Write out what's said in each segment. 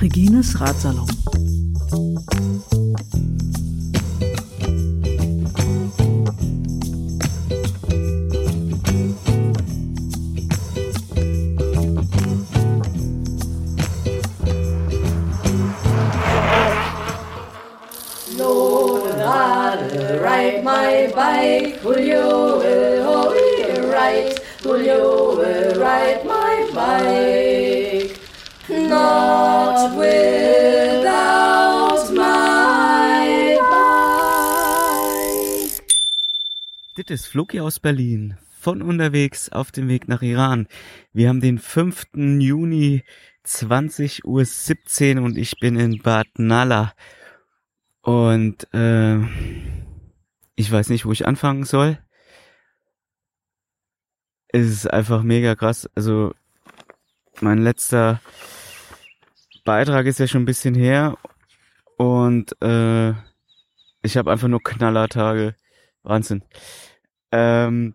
Regines Ratsalon. Ist Floki aus Berlin. Von unterwegs auf dem Weg nach Iran. Wir haben den 5. Juni 20.17 Uhr und ich bin in Bad Nalla. Und äh, ich weiß nicht, wo ich anfangen soll. Es ist einfach mega krass. Also mein letzter Beitrag ist ja schon ein bisschen her und äh, ich habe einfach nur Knallertage. Wahnsinn. Ähm,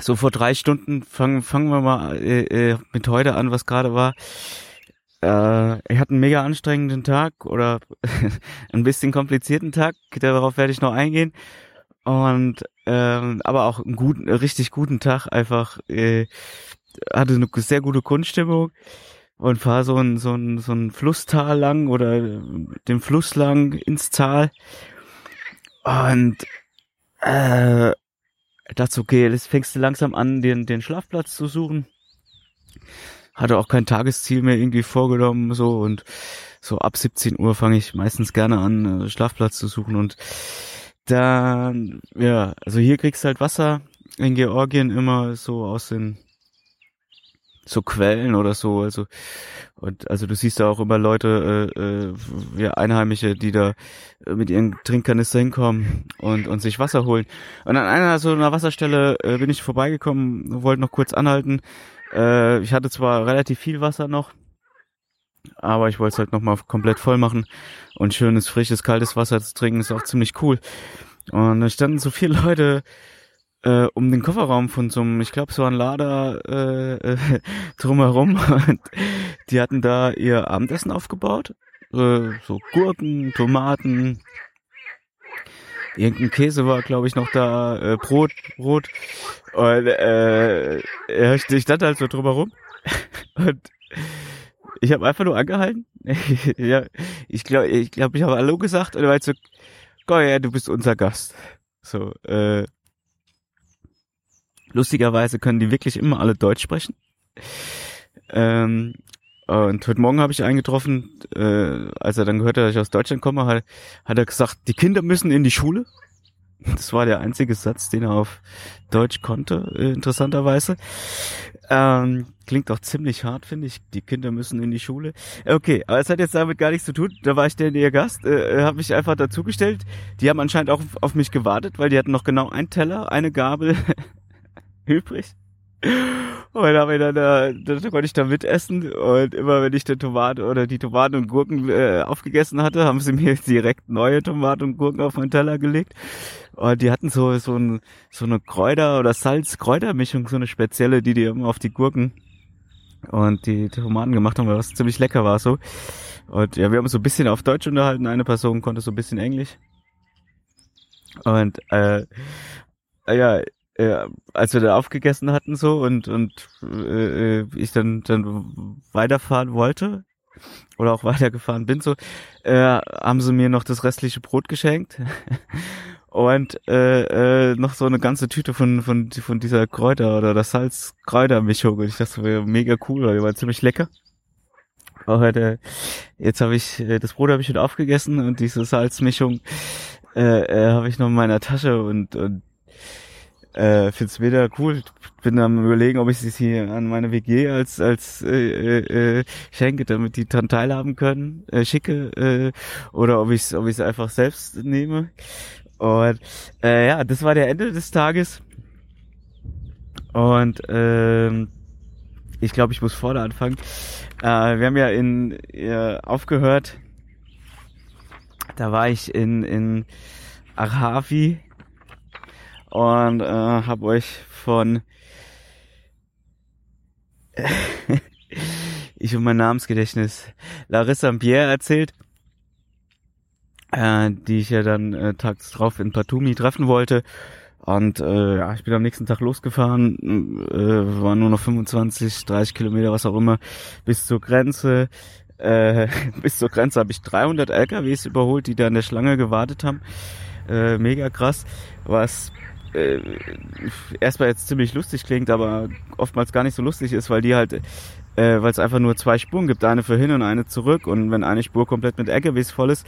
so vor drei Stunden fangen fangen wir mal äh, äh, mit heute an, was gerade war. Äh, ich hatte einen mega anstrengenden Tag oder ein bisschen komplizierten Tag. Darauf werde ich noch eingehen. Und ähm, aber auch einen guten, richtig guten Tag. Einfach äh, hatte eine sehr gute Grundstimmung und fahr so ein so ein so ein Flusstal lang oder den Fluss lang ins Tal und äh, dachte okay, jetzt fängst du langsam an, den den Schlafplatz zu suchen. Hatte auch kein Tagesziel mehr irgendwie vorgenommen so und so ab 17 Uhr fange ich meistens gerne an, äh, Schlafplatz zu suchen und dann, ja, also hier kriegst du halt Wasser in Georgien immer so aus den so Quellen oder so, also und also du siehst da auch immer Leute, äh, äh, ja, Einheimische, die da äh, mit ihren Trinkkanister hinkommen und und sich Wasser holen. Und an einer so einer Wasserstelle äh, bin ich vorbeigekommen, wollte noch kurz anhalten äh, ich hatte zwar relativ viel Wasser noch, aber ich wollte es halt nochmal komplett voll machen. Und schönes, frisches, kaltes Wasser zu trinken ist auch ziemlich cool. Und da standen so viele Leute äh, um den Kofferraum von so einem, ich glaube, so ein Lader äh, äh, drumherum. Und die hatten da ihr Abendessen aufgebaut. Äh, so Gurken, Tomaten, irgendein Käse war, glaube ich, noch da, äh, Brot, Brot. Und äh, ich stand halt so drüber rum. Und ich habe einfach nur angehalten. ja, ich glaube, ich glaube, ich habe Hallo gesagt und er war so, geil, du bist unser Gast. So, äh, lustigerweise können die wirklich immer alle Deutsch sprechen. Ähm, und heute Morgen habe ich eingetroffen, äh, als er dann gehört hat, dass ich aus Deutschland komme, hat, hat er gesagt, die Kinder müssen in die Schule. Das war der einzige Satz, den er auf Deutsch konnte, äh, interessanterweise. Ähm, klingt auch ziemlich hart, finde ich. Die Kinder müssen in die Schule. Okay, aber es hat jetzt damit gar nichts zu tun. Da war ich der ihr Gast, äh, äh habe mich einfach dazugestellt. Die haben anscheinend auch auf mich gewartet, weil die hatten noch genau einen Teller, eine Gabel übrig. Und dann, habe ich dann, da, dann konnte ich da mitessen und immer wenn ich die Tomaten oder die Tomaten und Gurken äh, aufgegessen hatte, haben sie mir direkt neue Tomaten und Gurken auf meinen Teller gelegt. Und die hatten so so, ein, so eine Kräuter- oder Salz-Kräutermischung, so eine spezielle, die die immer auf die Gurken und die Tomaten gemacht haben, was ziemlich lecker war so. Und ja, wir haben so ein bisschen auf Deutsch unterhalten, eine Person konnte so ein bisschen Englisch. Und äh, ja, äh, als wir da aufgegessen hatten so und und äh, ich dann dann weiterfahren wollte oder auch weitergefahren bin so, äh, haben sie mir noch das restliche Brot geschenkt und äh, äh, noch so eine ganze Tüte von von von dieser Kräuter oder das Salz-Kräuter-Mischung und ich dachte, das wäre mega cool, weil die war ziemlich lecker. Aber heute, jetzt habe ich äh, das Brot habe ich schon aufgegessen und diese Salzmischung äh, äh, habe ich noch in meiner Tasche und, und äh, find's wieder cool. Bin am überlegen, ob ich sie hier an meine WG als als äh, äh, schenke, damit die dran teilhaben können, äh, schicke, äh, oder ob ich ob ich es einfach selbst nehme. Und äh, ja, das war der Ende des Tages. Und ähm, ich glaube, ich muss vorne anfangen. Äh, wir haben ja in äh, aufgehört. Da war ich in in Arhavi und äh, habe euch von ich und mein Namensgedächtnis Larissa Pierre erzählt, äh, die ich ja dann äh, tags drauf in Patumi treffen wollte. Und äh, ja, ich bin am nächsten Tag losgefahren, äh, waren nur noch 25, 30 Kilometer, was auch immer, bis zur Grenze. Äh, bis zur Grenze habe ich 300 LKWs überholt, die da in der Schlange gewartet haben. Äh, mega krass, was äh, erstmal jetzt ziemlich lustig klingt, aber oftmals gar nicht so lustig ist, weil die halt, äh, weil es einfach nur zwei Spuren gibt, eine für hin und eine zurück. Und wenn eine Spur komplett mit LKWs voll ist,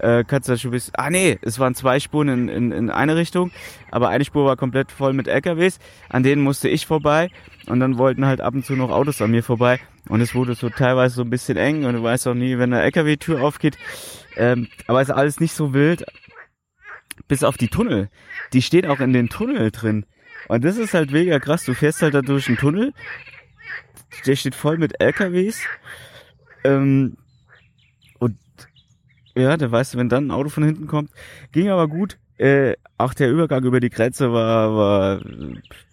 äh, kannst du schon bisschen, ah nee, es waren zwei Spuren in, in, in eine Richtung, aber eine Spur war komplett voll mit LKWs, an denen musste ich vorbei. Und dann wollten halt ab und zu noch Autos an mir vorbei. Und es wurde so teilweise so ein bisschen eng. Und du weißt auch nie, wenn eine LKW-Tür aufgeht, ähm, aber es ist alles nicht so wild, bis auf die Tunnel. Die steht auch in den Tunnel drin. Und das ist halt mega krass. Du fährst halt da durch einen Tunnel. Der steht voll mit LKWs. Ähm, und ja, da weißt du, wenn dann ein Auto von hinten kommt. Ging aber gut. Äh, auch der Übergang über die Grenze war, war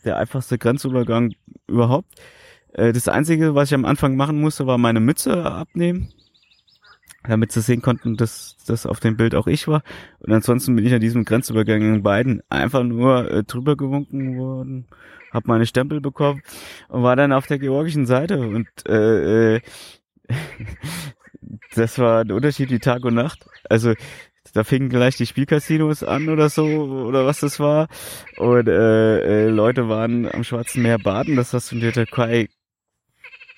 der einfachste Grenzübergang überhaupt. Äh, das Einzige, was ich am Anfang machen musste, war meine Mütze abnehmen damit sie sehen konnten, dass das auf dem Bild auch ich war. Und ansonsten bin ich an diesem Grenzübergang in beiden einfach nur äh, drüber gewunken worden, habe meine Stempel bekommen und war dann auf der georgischen Seite und äh, äh, das war ein Unterschied wie Tag und Nacht. Also da fingen gleich die Spielcasinos an oder so oder was das war und äh, äh, Leute waren am Schwarzen Meer baden. Das hast du in der Türkei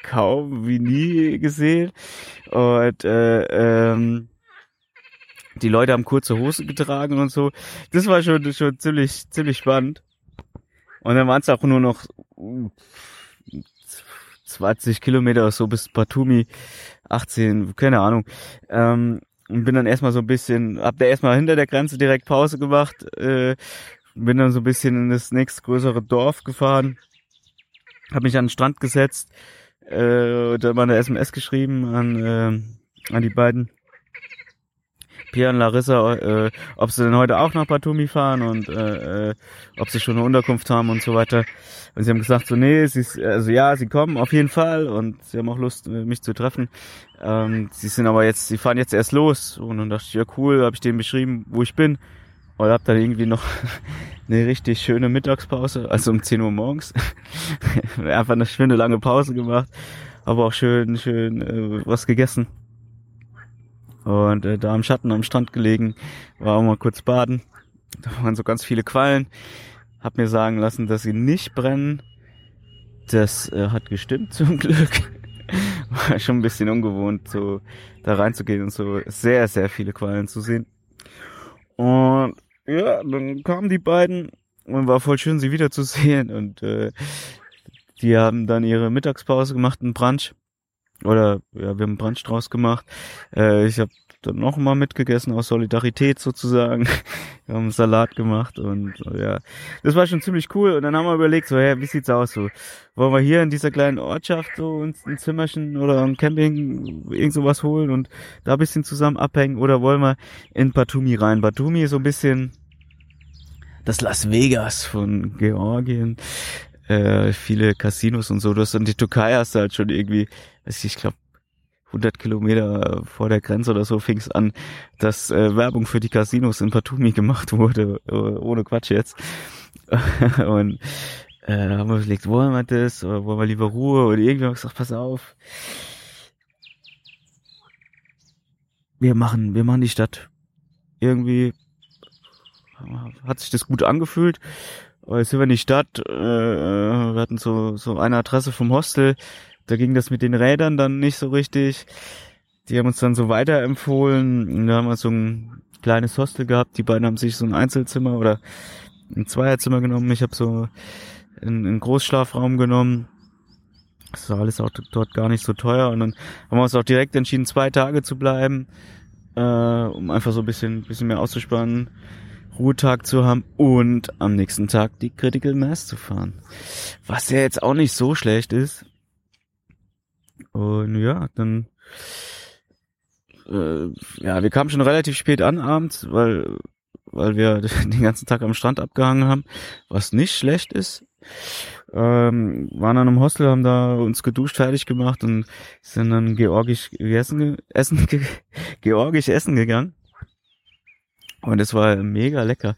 kaum wie nie gesehen. Und äh, ähm, die Leute haben kurze Hose getragen und so. Das war schon, schon ziemlich, ziemlich spannend. Und dann waren es auch nur noch 20 Kilometer so bis Batumi, 18, keine Ahnung. Ähm, und bin dann erstmal so ein bisschen, hab da erstmal hinter der Grenze direkt Pause gemacht, äh, bin dann so ein bisschen in das nächstgrößere Dorf gefahren, hab mich an den Strand gesetzt, äh, da mal eine SMS geschrieben an, äh, an die beiden. Pierre und Larissa, äh, ob sie denn heute auch nach Batumi fahren und äh, äh, ob sie schon eine Unterkunft haben und so weiter. Und sie haben gesagt, so nee, sie also ja, sie kommen auf jeden Fall und sie haben auch Lust, mich zu treffen. Ähm, sie sind aber jetzt, sie fahren jetzt erst los und dann dachte ich, ja cool, habe ich denen beschrieben, wo ich bin und hab dann irgendwie noch eine richtig schöne Mittagspause, also um 10 Uhr morgens. Einfach eine schöne lange Pause gemacht, aber auch schön, schön äh, was gegessen. Und äh, da am Schatten am Strand gelegen, war auch mal kurz baden. Da waren so ganz viele Quallen. Hab mir sagen lassen, dass sie nicht brennen. Das äh, hat gestimmt zum Glück. War schon ein bisschen ungewohnt, so da reinzugehen und so sehr, sehr viele Quallen zu sehen. Und ja, dann kamen die beiden und war voll schön, sie wiederzusehen. Und äh, die haben dann ihre Mittagspause gemacht, einen Brunch. Oder ja, wir haben einen Brunch draus gemacht. Äh, ich habe dann noch mal mitgegessen aus Solidarität sozusagen. wir haben einen Salat gema,cht und ja, das war schon ziemlich cool. Und dann haben wir überlegt, so, ja, wie sieht's aus so? Wollen wir hier in dieser kleinen Ortschaft so uns ein Zimmerchen oder ein Camping irgend sowas holen und da ein bisschen zusammen abhängen oder wollen wir in Batumi rein? Batumi ist so ein bisschen das Las Vegas von Georgien. Äh, viele Casinos und so. Du hast dann die Türkei hast du halt schon irgendwie, weiß ich, ich glaube 100 Kilometer vor der Grenze oder so fing es an, dass äh, Werbung für die Casinos in Batumi gemacht wurde, äh, ohne Quatsch jetzt. und äh, da haben wir überlegt, wollen wir das oder wollen wir lieber Ruhe? Und irgendwie haben wir gesagt, pass auf, wir machen, wir machen die Stadt. Irgendwie hat sich das gut angefühlt. Jetzt sind wir in die Stadt, äh, äh, wir hatten so, so eine Adresse vom Hostel, da ging das mit den Rädern dann nicht so richtig. Die haben uns dann so weiterempfohlen. Da haben wir so ein kleines Hostel gehabt. Die beiden haben sich so ein Einzelzimmer oder ein Zweierzimmer genommen. Ich habe so einen, einen Großschlafraum genommen. Das war alles auch dort gar nicht so teuer. Und dann haben wir uns auch direkt entschieden, zwei Tage zu bleiben, äh, um einfach so ein bisschen, bisschen mehr auszuspannen. Ruhetag zu haben und am nächsten Tag die Critical Mass zu fahren. Was ja jetzt auch nicht so schlecht ist. Und ja, dann äh, ja, wir kamen schon relativ spät an abends, weil weil wir den ganzen Tag am Strand abgehangen haben, was nicht schlecht ist. Ähm, waren dann im Hostel, haben da uns geduscht, fertig gemacht und sind dann georgisch essen, essen georgisch essen gegangen. Und es war mega lecker.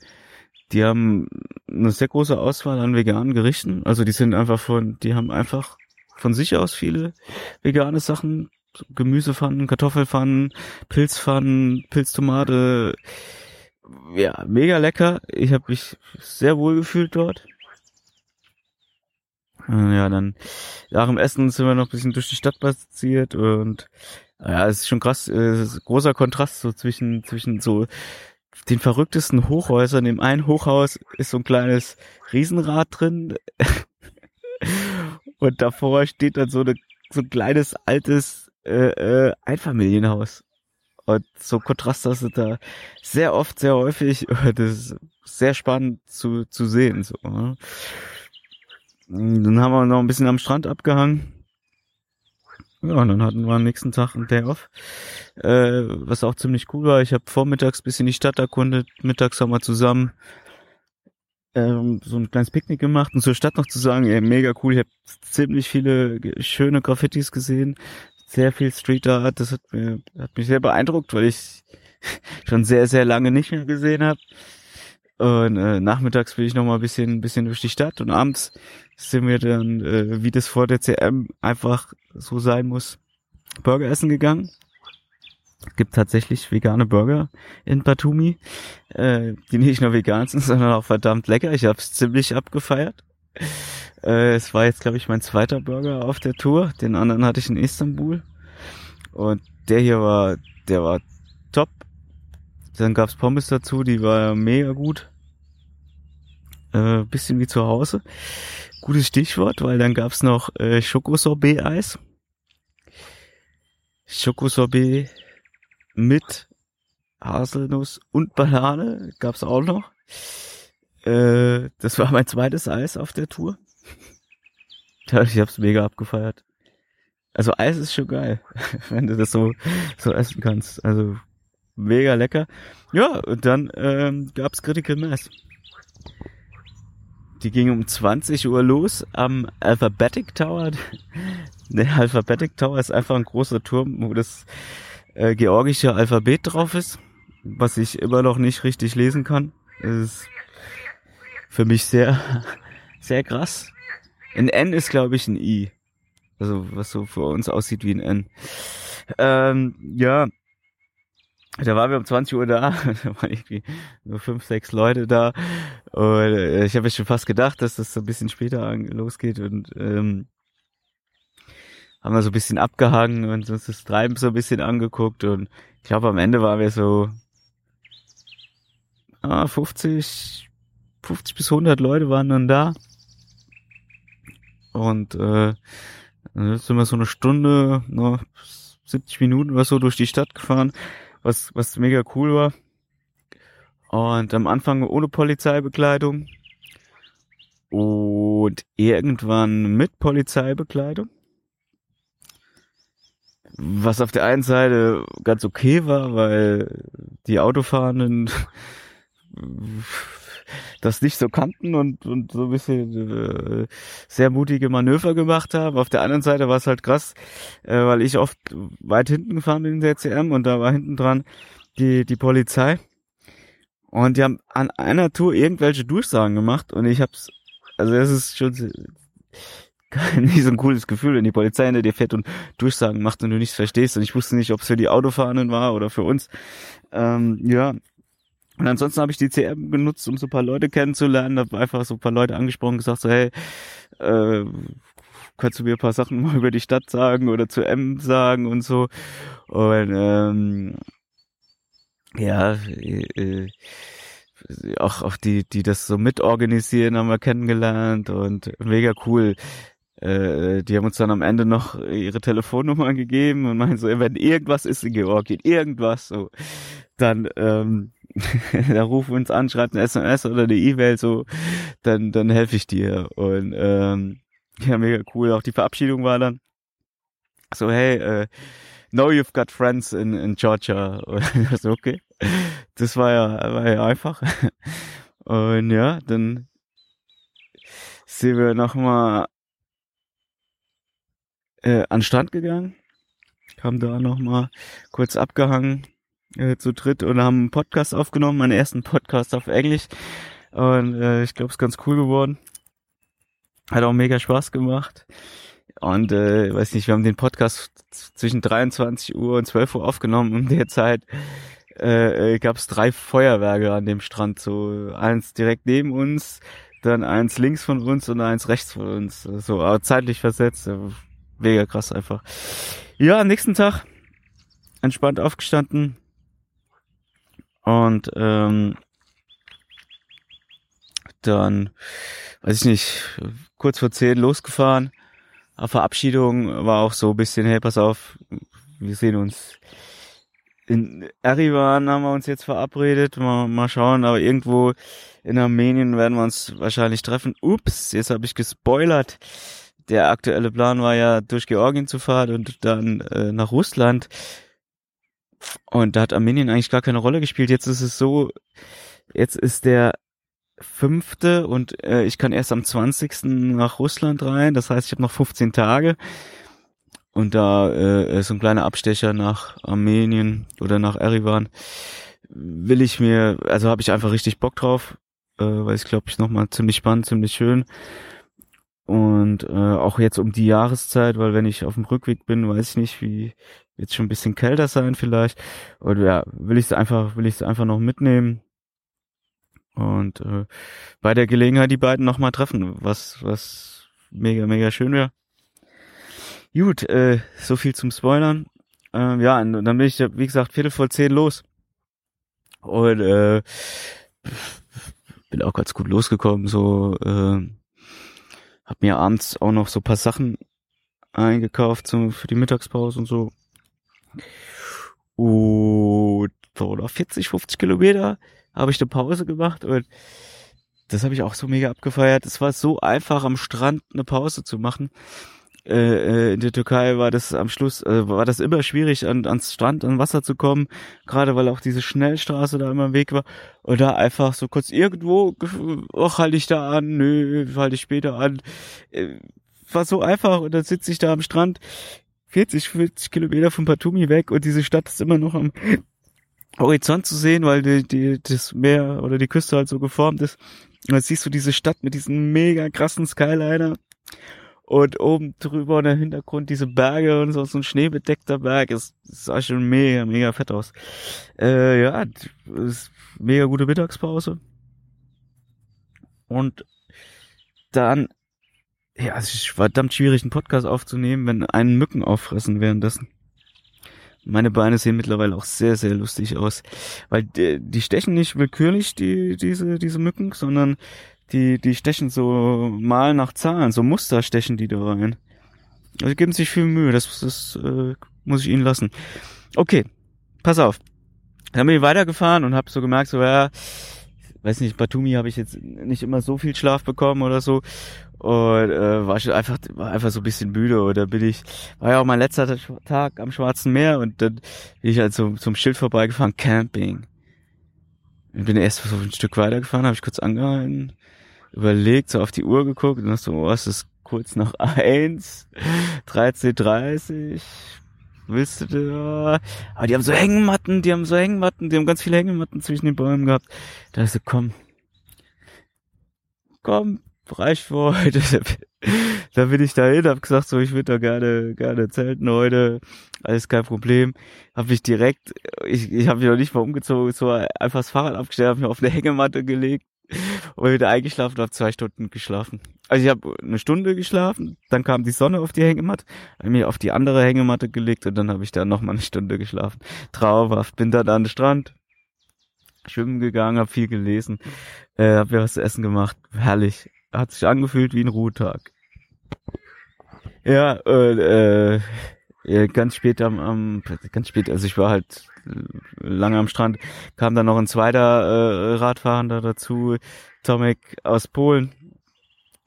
Die haben eine sehr große Auswahl an veganen Gerichten. Also die sind einfach von, die haben einfach von sich aus viele vegane Sachen. Gemüsepfannen, Kartoffelpfannen, Pilzpfannen, Pilztomate. Ja, mega lecker. Ich habe mich sehr wohl gefühlt dort. Äh, ja, dann nach dem Essen sind wir noch ein bisschen durch die Stadt spaziert und ja, es ist schon krass, es ist großer Kontrast so zwischen zwischen so den verrücktesten Hochhäusern. Im einen Hochhaus ist so ein kleines Riesenrad drin und davor steht dann so, eine, so ein kleines altes äh, äh, Einfamilienhaus. Und so Kontraste du da sehr oft, sehr häufig. Das ist sehr spannend zu, zu sehen. So. Ne? Dann haben wir noch ein bisschen am Strand abgehangen. Ja, und dann hatten wir am nächsten Tag einen Day off, äh, was auch ziemlich cool war. Ich habe vormittags bisschen die Stadt erkundet, mittags haben wir zusammen ähm, so ein kleines Picknick gemacht. Und zur Stadt noch zu sagen, ey, mega cool, ich habe ziemlich viele schöne Graffitis gesehen, sehr viel Street Art, das hat, mir, hat mich sehr beeindruckt, weil ich schon sehr, sehr lange nicht mehr gesehen habe. Und äh, nachmittags will ich noch mal ein bisschen, bisschen durch die Stadt. Und abends sind wir dann, äh, wie das vor der CM einfach so sein muss, Burger essen gegangen. Es gibt tatsächlich vegane Burger in Batumi, äh, die nicht nur vegan sind, sondern auch verdammt lecker. Ich habe es ziemlich abgefeiert. Äh, es war jetzt, glaube ich, mein zweiter Burger auf der Tour. Den anderen hatte ich in Istanbul. Und der hier war, der war top. Dann gab's Pommes dazu, die war mega gut. Äh, bisschen wie zu Hause. Gutes Stichwort, weil dann gab's noch äh, Schokosorbet-Eis. Schokosorbet mit Haselnuss und Banane gab's auch noch. Äh, das war mein zweites Eis auf der Tour. ich hab's mega abgefeiert. Also Eis ist schon geil, wenn du das so so essen kannst. Also mega lecker. Ja, und dann ähm, gab's Critical Mass. Die ging um 20 Uhr los am Alphabetic Tower. Der Alphabetic Tower ist einfach ein großer Turm, wo das äh, georgische Alphabet drauf ist, was ich immer noch nicht richtig lesen kann. Das ist für mich sehr, sehr krass. Ein N ist, glaube ich, ein I. Also, was so für uns aussieht wie ein N. Ähm, ja, da waren wir um 20 Uhr da, da waren irgendwie nur fünf, sechs Leute da. Und äh, ich habe mir schon fast gedacht, dass das so ein bisschen später losgeht und ähm, haben wir so ein bisschen abgehangen und uns das Treiben so ein bisschen angeguckt und ich glaube am Ende waren wir so ah, 50, 50 bis 100 Leute waren dann da und äh, dann sind wir so eine Stunde, noch 70 Minuten oder so durch die Stadt gefahren was, was mega cool war. Und am Anfang ohne Polizeibekleidung und irgendwann mit Polizeibekleidung. Was auf der einen Seite ganz okay war, weil die Autofahrenden das nicht so kannten und, und so ein bisschen äh, sehr mutige Manöver gemacht haben. Auf der anderen Seite war es halt krass, äh, weil ich oft weit hinten gefahren bin in der CM und da war hinten dran die, die Polizei. Und die haben an einer Tour irgendwelche Durchsagen gemacht und ich hab's, also es ist schon nicht so ein cooles Gefühl, wenn die Polizei hinter dir fährt und Durchsagen macht und du nichts verstehst. Und ich wusste nicht, ob es für die Autofahrenden war oder für uns. Ähm, ja, und ansonsten habe ich die CM genutzt, um so ein paar Leute kennenzulernen, habe einfach so ein paar Leute angesprochen, gesagt so, hey, äh, kannst du mir ein paar Sachen mal über die Stadt sagen oder zu M sagen und so. Und ähm, ja, äh, auch, auch die, die das so mitorganisieren, haben wir kennengelernt und mega cool. Äh, die haben uns dann am Ende noch ihre Telefonnummer gegeben und meinen so, wenn irgendwas ist in Georgien, irgendwas so, dann ähm, da rufen uns an, schreibt eine SMS oder eine E-Mail, so, dann, dann helfe ich dir. Und ähm, ja, mega cool. Auch die Verabschiedung war dann so, hey, äh, know you've got friends in, in Georgia. Und so, okay, Das war ja, war ja einfach. Und ja, dann sind wir nochmal äh, an Strand gegangen, haben da nochmal kurz abgehangen äh, zu dritt und haben einen Podcast aufgenommen, meinen ersten Podcast auf Englisch. Und äh, ich glaube, es ist ganz cool geworden. Hat auch mega Spaß gemacht. Und äh, weiß nicht, wir haben den Podcast zwischen 23 Uhr und 12 Uhr aufgenommen. Und derzeit äh, äh gab es drei Feuerwerke an dem Strand. So eins direkt neben uns, dann eins links von uns und eins rechts von uns. So aber zeitlich versetzt. Mega krass einfach. Ja, am nächsten Tag entspannt aufgestanden und ähm, dann, weiß ich nicht, kurz vor zehn losgefahren. Auf Verabschiedung war auch so ein bisschen, hey, pass auf, wir sehen uns in Erivan haben wir uns jetzt verabredet, mal, mal schauen, aber irgendwo in Armenien werden wir uns wahrscheinlich treffen. Ups, jetzt habe ich gespoilert. Der aktuelle Plan war ja durch Georgien zu fahren und dann äh, nach Russland. Und da hat Armenien eigentlich gar keine Rolle gespielt. Jetzt ist es so, jetzt ist der fünfte und äh, ich kann erst am 20. nach Russland rein. Das heißt, ich habe noch 15 Tage. Und da äh, so ein kleiner Abstecher nach Armenien oder nach Erivan will ich mir, also habe ich einfach richtig Bock drauf, äh, weil ich glaube ich nochmal ziemlich spannend, ziemlich schön. Und äh, auch jetzt um die Jahreszeit, weil wenn ich auf dem Rückweg bin, weiß ich nicht, wie wird schon ein bisschen kälter sein vielleicht. Oder ja, will ich es einfach, will ich es einfach noch mitnehmen und äh, bei der Gelegenheit die beiden nochmal treffen, was, was mega, mega schön wäre. Gut, äh, so viel zum Spoilern. Ähm, ja, und dann bin ich, wie gesagt, Viertel vor zehn los. Und äh, bin auch ganz gut losgekommen, so äh, hab mir abends auch noch so paar Sachen eingekauft so für die Mittagspause und so. Und so noch 40, 50 Kilometer habe ich eine Pause gemacht und das habe ich auch so mega abgefeiert. Es war so einfach am Strand eine Pause zu machen. Äh, äh, in der Türkei war das am Schluss, äh, war das immer schwierig, an, ans Strand, an Wasser zu kommen, gerade weil auch diese Schnellstraße da immer im Weg war. Und da einfach so kurz irgendwo, ach, halte ich da an, nö, halte ich später an. Äh, war so einfach und dann sitze ich da am Strand, 40, 50 Kilometer von Batumi weg und diese Stadt ist immer noch am Horizont zu sehen, weil die, die, das Meer oder die Küste halt so geformt ist. Und dann siehst du diese Stadt mit diesem mega krassen Skyliner und oben drüber und im Hintergrund diese Berge und so, so ein schneebedeckter Berg. Es sah schon mega, mega fett aus. Äh, ja, ist mega gute Mittagspause. Und dann, ja, es ist verdammt schwierig, einen Podcast aufzunehmen, wenn einen Mücken auffressen währenddessen. Meine Beine sehen mittlerweile auch sehr, sehr lustig aus. Weil die, die stechen nicht willkürlich, die, diese, diese Mücken, sondern die, die stechen so mal nach Zahlen, so Muster stechen die da rein. Also geben sich viel Mühe, das, das äh, muss ich ihnen lassen. Okay, pass auf. Dann bin ich weitergefahren und habe so gemerkt, so ja, weiß nicht, Batumi habe ich jetzt nicht immer so viel Schlaf bekommen oder so und äh, war schon einfach war einfach so ein bisschen müde oder bin ich war ja auch mein letzter Tag am Schwarzen Meer und dann bin ich halt so zum Schild vorbeigefahren Camping ich bin erst so ein Stück weitergefahren habe ich kurz angehalten überlegt so auf die Uhr geguckt und so oh, es ist kurz nach eins 13:30 willst du da? Aber die haben so Hängematten, die haben so Hängematten, die haben ganz viele Hängematten zwischen den Bäumen gehabt. Da ist so, komm, komm, reicht für heute. da bin ich dahin, hab gesagt, so, ich würde da gerne, gerne zelten heute. Alles kein Problem. Hab mich direkt, ich, ich habe mich noch nicht mal umgezogen, so einfach das Fahrrad abgestellt, hab mich auf eine Hängematte gelegt und wieder eingeschlafen und habe zwei Stunden geschlafen. Also ich habe eine Stunde geschlafen, dann kam die Sonne auf die Hängematte, habe mich auf die andere Hängematte gelegt und dann habe ich da nochmal eine Stunde geschlafen. Traumhaft, bin dann an den Strand, schwimmen gegangen, habe viel gelesen, äh, habe mir was zu essen gemacht, herrlich. Hat sich angefühlt wie ein Ruhetag. Ja, äh, äh, ganz spät am, am, ganz spät, also ich war halt lange am Strand, kam dann noch ein zweiter äh, Radfahrender dazu, Tomek aus Polen.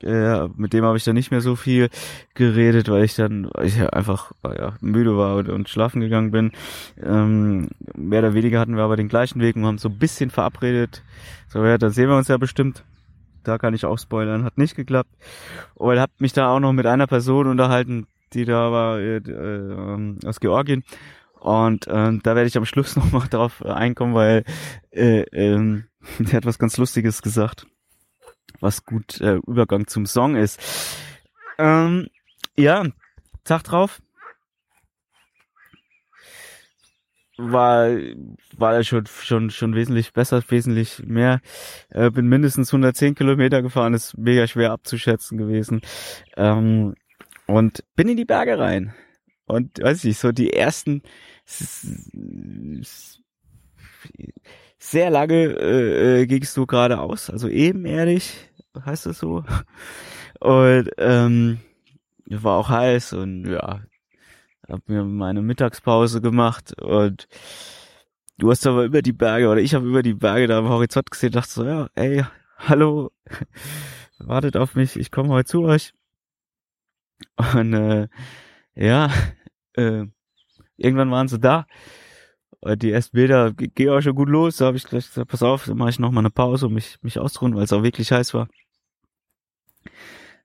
Äh, mit dem habe ich dann nicht mehr so viel geredet, weil ich dann weil ich einfach ja, müde war und, und schlafen gegangen bin. Ähm, mehr oder weniger hatten wir aber den gleichen Weg und haben so ein bisschen verabredet. So, ja, dann sehen wir uns ja bestimmt. Da kann ich auch spoilern, hat nicht geklappt. Und hab mich da auch noch mit einer Person unterhalten, die da war äh, äh, aus Georgien. Und ähm, da werde ich am Schluss nochmal drauf einkommen, weil äh, ähm, der hat was ganz Lustiges gesagt, was gut äh, Übergang zum Song ist. Ähm, ja, Tag drauf. War, war er schon, schon, schon wesentlich besser, wesentlich mehr. Äh, bin mindestens 110 Kilometer gefahren, ist mega schwer abzuschätzen gewesen. Ähm, und bin in die Berge rein. Und weiß ich, so die ersten sehr lange äh, äh, gingst du geradeaus, also ebenerdig, heißt das so. Und ähm, war auch heiß und ja, hab mir meine Mittagspause gemacht und du hast aber über die Berge oder ich habe über die Berge da am Horizont gesehen, dachte so, ja, ey, hallo, wartet auf mich, ich komme heute zu euch. Und äh, ja, äh, irgendwann waren sie da. Und die ersten Bilder gehen auch schon gut los. Da habe ich gleich gesagt, pass auf, dann mache ich noch mal eine Pause, um mich, mich auszuruhen, weil es auch wirklich heiß war.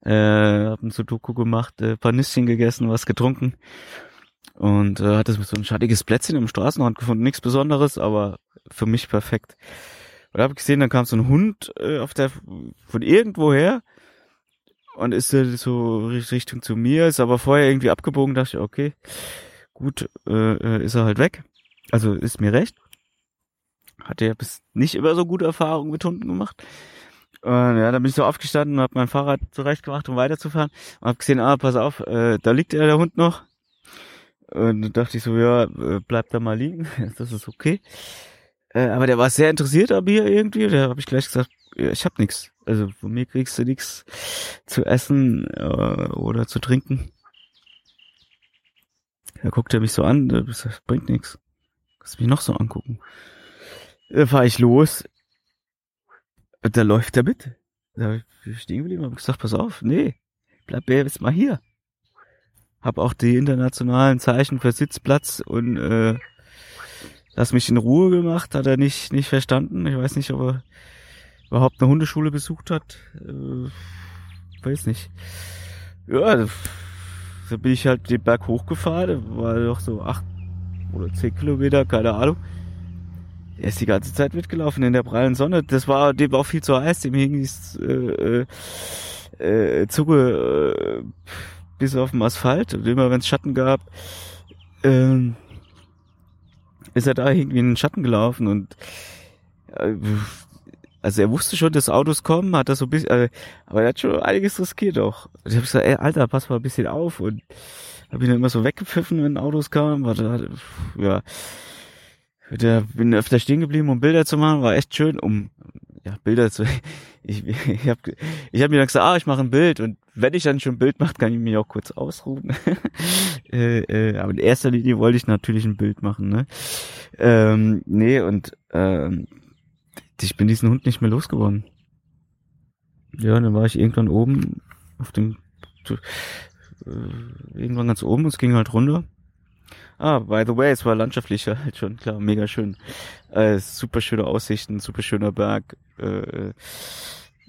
Äh, hab ein Sudoku gemacht, äh, paar Nüsschen gegessen, was getrunken. Und äh, hatte so ein schattiges Plätzchen im Straßenrand gefunden. Nichts Besonderes, aber für mich perfekt. Und habe gesehen, dann kam so ein Hund äh, auf der von irgendwoher und ist so Richtung zu mir, ist aber vorher irgendwie abgebogen, dachte ich, okay, gut, äh, äh, ist er halt weg. Also ist mir recht. Hatte ja bis nicht immer so gute Erfahrungen mit Hunden gemacht. Und ja, dann bin ich so aufgestanden und habe mein Fahrrad zurechtgemacht, um weiterzufahren. Und habe gesehen, ah, pass auf, äh, da liegt er, der Hund noch. Und dachte ich so, ja, äh, bleib da mal liegen, das ist okay. Äh, aber der war sehr interessiert an mir irgendwie. Da habe ich gleich gesagt, ja, ich hab nix. Also von mir kriegst du nichts zu essen äh, oder zu trinken. Da guckt er mich so an, das bringt nichts. Kannst mich noch so angucken. Da fahr ich los. Da läuft er mit. Da ich stehen geblieben und gesagt, pass auf, nee, bleib jetzt mal hier. Hab auch die internationalen Zeichen für Sitzplatz und äh, lass mich in Ruhe gemacht, hat er nicht, nicht verstanden. Ich weiß nicht, ob er überhaupt eine Hundeschule besucht hat. Äh, weiß nicht. Ja, da bin ich halt den Berg hochgefahren, war doch so acht oder zehn Kilometer, keine Ahnung. Er ist die ganze Zeit mitgelaufen in der prallen Sonne. Das war dem auch viel zu heiß, dem hing die äh, äh, äh, Zunge äh, bis auf dem Asphalt. Und immer wenn es Schatten gab, ähm, ist er da irgendwie in den Schatten gelaufen und äh, also er wusste schon, dass Autos kommen, hat das so ein bisschen, äh, aber er hat schon einiges riskiert auch. Ich habe gesagt, ey, Alter, pass mal ein bisschen auf und habe ihn dann immer so weggepfiffen, wenn Autos kamen. Warte, ja, der bin öfter stehen geblieben, um Bilder zu machen, war echt schön, um ja Bilder zu. Ich, ich habe ich hab mir dann gesagt, ah, ich mache ein Bild und wenn ich dann schon ein Bild mache, kann ich mich auch kurz ausruhen. äh, äh, aber in erster Linie wollte ich natürlich ein Bild machen, ne? Ähm, nee und ähm, ich bin diesen Hund nicht mehr losgeworden. Ja, dann war ich irgendwann oben auf dem, äh, irgendwann ganz oben und es ging halt runter. Ah, by the way, es war landschaftlich halt schon klar, mega schön. Äh, super schöne Aussichten, super schöner Berg. Äh,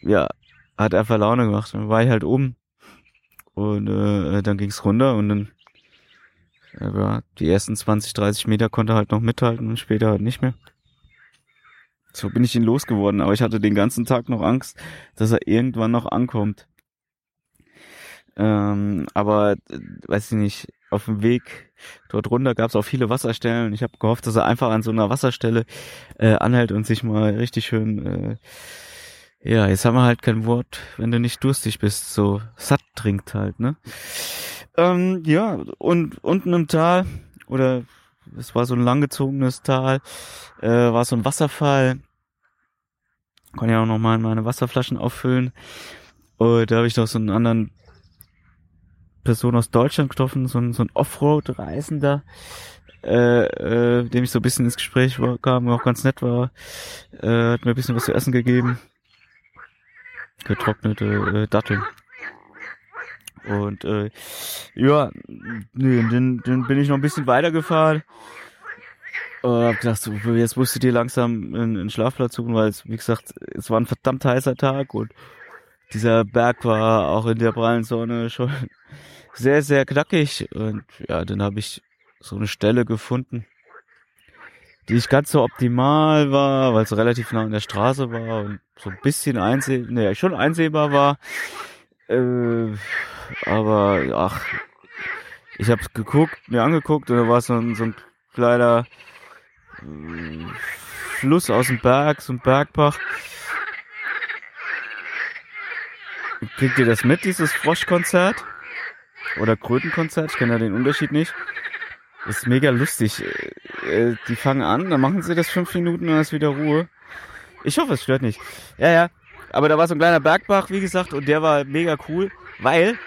ja, hat einfach Laune gemacht. Dann war ich halt oben und äh, dann ging's runter und dann ja, die ersten 20, 30 Meter konnte halt noch mithalten und später halt nicht mehr. So bin ich ihn losgeworden, aber ich hatte den ganzen Tag noch Angst, dass er irgendwann noch ankommt. Ähm, aber äh, weiß ich nicht, auf dem Weg dort runter gab es auch viele Wasserstellen. Ich habe gehofft, dass er einfach an so einer Wasserstelle äh, anhält und sich mal richtig schön äh, ja, jetzt haben wir halt kein Wort, wenn du nicht durstig bist, so satt trinkt halt, ne? Ähm, ja, und unten im Tal, oder es war so ein langgezogenes Tal, äh, war so ein Wasserfall, kann ja auch nochmal meine Wasserflaschen auffüllen. Und da habe ich noch so einen anderen Person aus Deutschland getroffen, so ein, so ein Offroad-Reisender, äh, äh, dem ich so ein bisschen ins Gespräch war, kam, auch ganz nett war, äh, hat mir ein bisschen was zu essen gegeben. getrocknete äh, Datteln. Und äh, ja, nee, dann, dann bin ich noch ein bisschen weitergefahren. Und hab gedacht, so, jetzt musst du dir langsam einen, einen Schlafplatz suchen, weil es, wie gesagt, es war ein verdammt heißer Tag und dieser Berg war auch in der prallen Sonne schon sehr, sehr knackig. Und ja, dann habe ich so eine Stelle gefunden, die nicht ganz so optimal war, weil es relativ nah an der Straße war und so ein bisschen einsehbar, nee, schon einsehbar war. Äh, aber ach, ich habe geguckt, mir angeguckt und da war so ein, so ein kleiner äh, Fluss aus dem Berg, so ein Bergbach. Kriegt ihr das mit, dieses Froschkonzert? Oder Krötenkonzert? Ich kenne ja den Unterschied nicht. ist mega lustig. Äh, die fangen an, dann machen sie das fünf Minuten und dann ist wieder Ruhe. Ich hoffe, es stört nicht. Ja, ja. Aber da war so ein kleiner Bergbach, wie gesagt, und der war mega cool, weil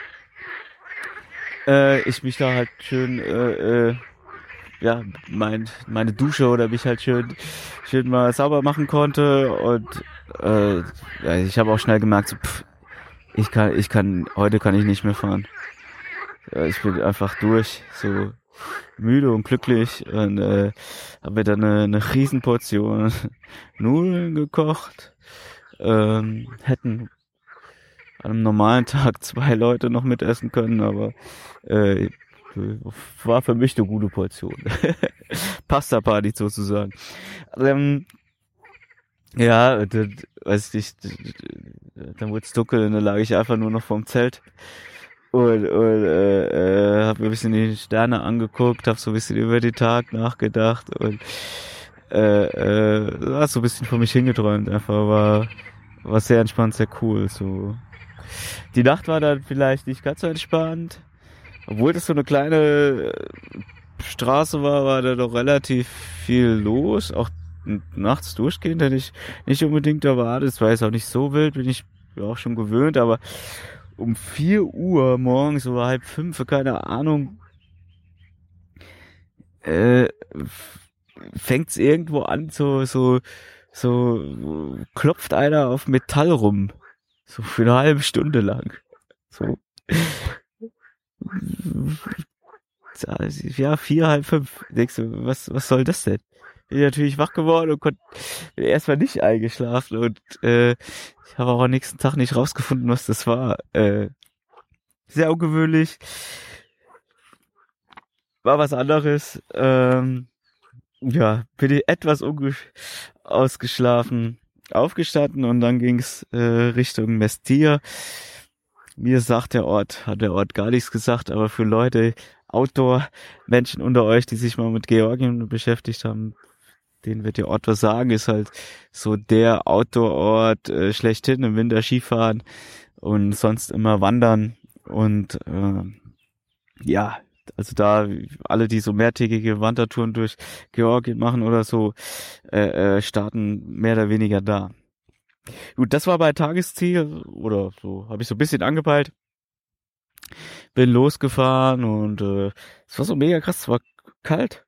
äh, ich mich da halt schön, äh, äh, ja, mein, meine Dusche oder mich halt schön, schön mal sauber machen konnte und äh, ja, ich habe auch schnell gemerkt, so, pff, ich kann, ich kann, heute kann ich nicht mehr fahren. Ja, ich bin einfach durch, so müde und glücklich und äh, habe mir dann eine, eine Riesenportion Nudeln gekocht. Ähm, hätten an einem normalen Tag zwei Leute noch mitessen können, aber äh, war für mich eine gute Portion. Pasta Party sozusagen. Ähm, ja, das, weiß ich nicht, dann wurde es dunkel und dann lag ich einfach nur noch vorm Zelt und, und äh, äh, habe mir ein bisschen die Sterne angeguckt, habe so ein bisschen über den Tag nachgedacht und äh, äh, so ein bisschen vor mich hingeträumt. Einfach war war sehr entspannt, sehr cool. So die Nacht war dann vielleicht nicht ganz so entspannt, obwohl das so eine kleine Straße war, war da doch relativ viel los. Auch nachts durchgehend hätte ich nicht unbedingt erwartet. Es war jetzt auch nicht so wild, bin ich auch schon gewöhnt, aber um vier Uhr morgens oder halb fünf, keine Ahnung, äh, fängt's irgendwo an, so, so, so, klopft einer auf Metall rum. So für eine halbe Stunde lang. So. Ja, vier, halb fünf. Denkst du, was, was soll das denn? Bin natürlich wach geworden und konnte erstmal nicht eingeschlafen und äh, ich habe auch am nächsten Tag nicht rausgefunden, was das war. Äh, sehr ungewöhnlich. War was anderes. Ähm, ja, bin ich etwas ausgeschlafen, aufgestanden und dann ging's äh, Richtung Mestir. Mir sagt der Ort, hat der Ort gar nichts gesagt, aber für Leute, Outdoor-Menschen unter euch, die sich mal mit Georgien beschäftigt haben, den wird der Ort was sagen, ist halt so der Outdoor-Ort äh, schlechthin im Winter Skifahren und sonst immer wandern und äh, ja, also da alle, die so mehrtägige Wandertouren durch Georgien machen oder so, äh, äh, starten mehr oder weniger da. Gut, das war bei Tagesziel oder so, habe ich so ein bisschen angepeilt. Bin losgefahren und äh, es war so mega krass, es war kalt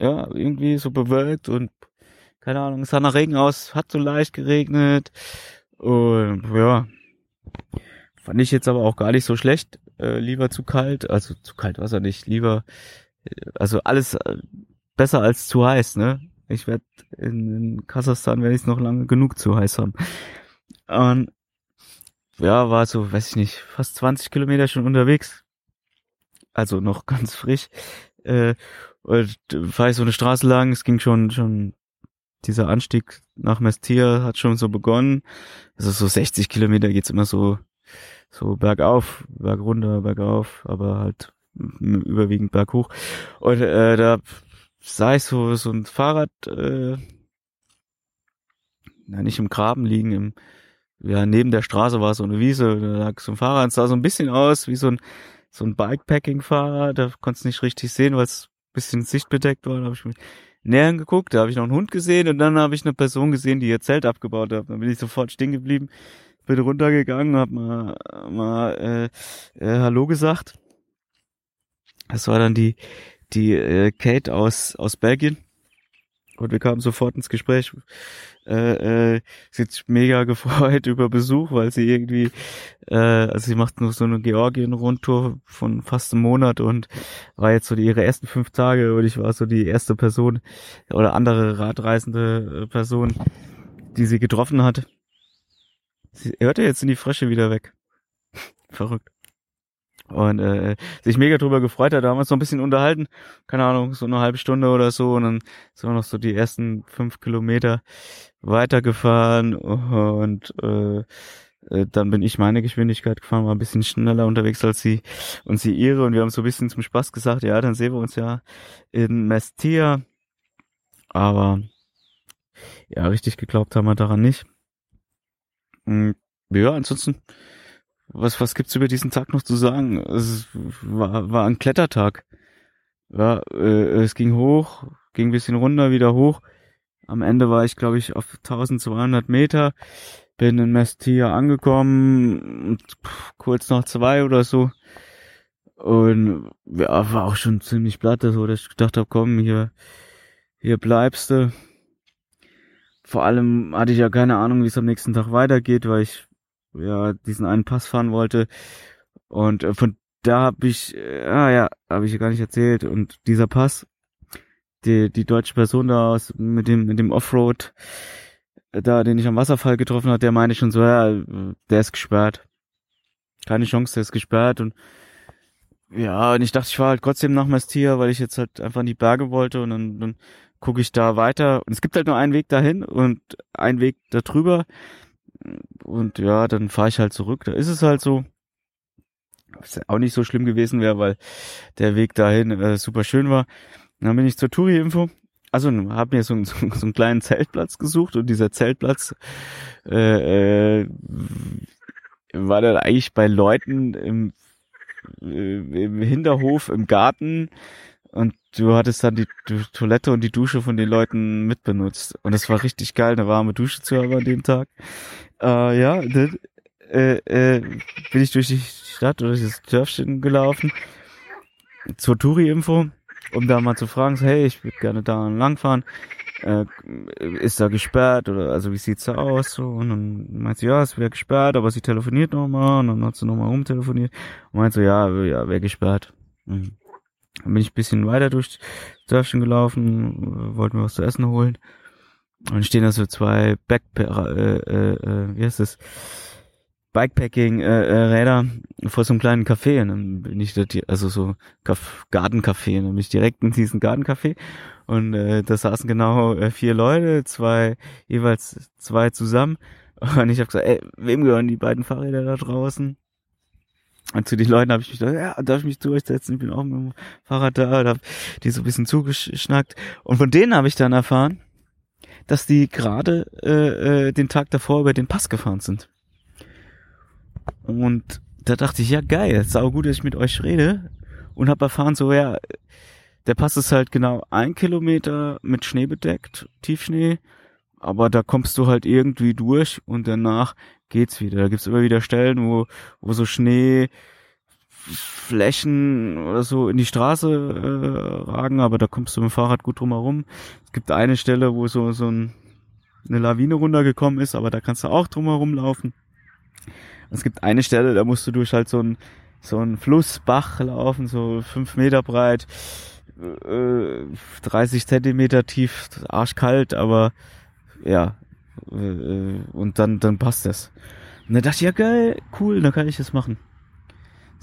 ja, irgendwie so bewölkt und keine Ahnung, es sah nach Regen aus, hat so leicht geregnet und ja, fand ich jetzt aber auch gar nicht so schlecht, äh, lieber zu kalt, also zu kalt Wasser nicht, lieber, äh, also alles äh, besser als zu heiß, ne? Ich werde in, in Kasachstan werde ich noch lange genug zu heiß haben. Und ja, war so, weiß ich nicht, fast 20 Kilometer schon unterwegs. Also noch ganz frisch. Äh, und fahre ich so eine Straße lang, es ging schon, schon, dieser Anstieg nach Mestir hat schon so begonnen. Also so 60 Kilometer geht's immer so, so bergauf, bergunter, bergauf, aber halt überwiegend berghoch. Und äh, da sah ich so, so ein Fahrrad, äh, na, nicht im Graben liegen, im, ja, neben der Straße war so eine Wiese, da lag so ein Fahrrad, es sah so ein bisschen aus wie so ein, so ein Bikepacking-Fahrer, da konntest du nicht richtig sehen, weil es bisschen sichtbedeckt war, da habe ich mich näher geguckt, da habe ich noch einen Hund gesehen und dann habe ich eine Person gesehen, die ihr Zelt abgebaut hat. Dann bin ich sofort stehen geblieben, bin runtergegangen, hab mal, mal äh, äh, Hallo gesagt. Das war dann die die äh, Kate aus aus Belgien. Und wir kamen sofort ins Gespräch. Äh, äh, sie hat mega gefreut über Besuch, weil sie irgendwie, äh, also sie macht nur so eine Georgien-Rundtour von fast einem Monat und war jetzt so die, ihre ersten fünf Tage und ich war so die erste Person oder andere radreisende äh, Person, die sie getroffen hat. Sie hörte jetzt in die Frösche wieder weg. Verrückt. Und äh, sich mega drüber gefreut hat, da haben wir uns noch ein bisschen unterhalten, keine Ahnung, so eine halbe Stunde oder so und dann sind wir noch so die ersten fünf Kilometer weitergefahren und äh, äh, dann bin ich meine Geschwindigkeit gefahren, war ein bisschen schneller unterwegs als sie und sie ihre und wir haben so ein bisschen zum Spaß gesagt, ja, dann sehen wir uns ja in Mestia, aber ja, richtig geglaubt haben wir daran nicht. Und, ja, ansonsten was, was gibt's über diesen Tag noch zu sagen? Es war, war ein Klettertag. Ja, äh, es ging hoch, ging ein bisschen runter, wieder hoch. Am Ende war ich, glaube ich, auf 1200 Meter. Bin in Mestia angekommen, kurz nach zwei oder so. Und ja, war auch schon ziemlich platt, so dass ich gedacht habe, komm, hier, hier bleibst du. Vor allem hatte ich ja keine Ahnung, wie es am nächsten Tag weitergeht, weil ich ja diesen einen Pass fahren wollte. Und äh, von da habe ich, äh, ah ja, habe ich ja gar nicht erzählt. Und dieser Pass, die, die deutsche Person da aus mit dem, mit dem Offroad, äh, da, den ich am Wasserfall getroffen hat, der meinte schon so, ja, der ist gesperrt. Keine Chance, der ist gesperrt und ja, und ich dachte, ich fahre halt trotzdem nach Mastia, weil ich jetzt halt einfach in die Berge wollte und dann, dann gucke ich da weiter. Und es gibt halt nur einen Weg dahin und einen Weg da drüber. Und ja, dann fahre ich halt zurück. Da ist es halt so. Was auch nicht so schlimm gewesen wäre, weil der Weg dahin äh, super schön war. Dann bin ich zur Touri-Info. Also habe mir so, so, so einen kleinen Zeltplatz gesucht und dieser Zeltplatz äh, äh, war dann eigentlich bei Leuten im, äh, im Hinterhof, im Garten und du hattest dann die, Toilette und die Dusche von den Leuten mitbenutzt. Und das war richtig geil, eine warme Dusche zu haben an dem Tag. Äh, ja, dann äh, äh, bin ich durch die Stadt oder das Dörfchen gelaufen zur Touri-Info, um da mal zu fragen, so, hey, ich würde gerne da langfahren. Äh, ist da gesperrt oder also wie sieht's da aus? So, und dann meint sie, ja, es wäre gesperrt, aber sie telefoniert nochmal und dann hat sie nochmal rumtelefoniert und meint so, ja, ja, wäre gesperrt. Mhm. Dann bin ich ein bisschen weiter durch das Dörfchen gelaufen, wollten wir was zu essen holen. Und stehen da so zwei Backpacker, äh, äh, äh, wie heißt das? Bikepacking-Räder äh, äh, vor so einem kleinen Café. Und dann bin ich da, also so Gartencafé. Und dann bin ich direkt in diesen Gartencafé. Und äh, da saßen genau äh, vier Leute, zwei, jeweils zwei zusammen. Und ich habe gesagt, ey, wem gehören die beiden Fahrräder da draußen? Und zu den Leuten habe ich mich gedacht, ja, darf ich mich durchsetzen? Ich bin auch mit dem Fahrrad da, da hab die so ein bisschen zugeschnackt. Und von denen habe ich dann erfahren, dass die gerade äh, äh, den Tag davor über den Pass gefahren sind. Und da dachte ich, ja geil, ist auch gut, dass ich mit euch rede. Und habe erfahren, so ja, der Pass ist halt genau ein Kilometer mit Schnee bedeckt, Tiefschnee. Aber da kommst du halt irgendwie durch und danach geht's wieder. Da gibt's immer wieder Stellen, wo, wo so Schnee Flächen oder so in die Straße äh, ragen, aber da kommst du mit dem Fahrrad gut drum herum. Es gibt eine Stelle, wo so, so ein, eine Lawine runtergekommen ist, aber da kannst du auch drum herum laufen. Es gibt eine Stelle, da musst du durch halt so ein so ein Flussbach laufen, so fünf Meter breit, äh, 30 Zentimeter tief, arschkalt, aber ja, äh, und dann, dann passt das. Und dann dachte ich, ja geil, cool, dann kann ich das machen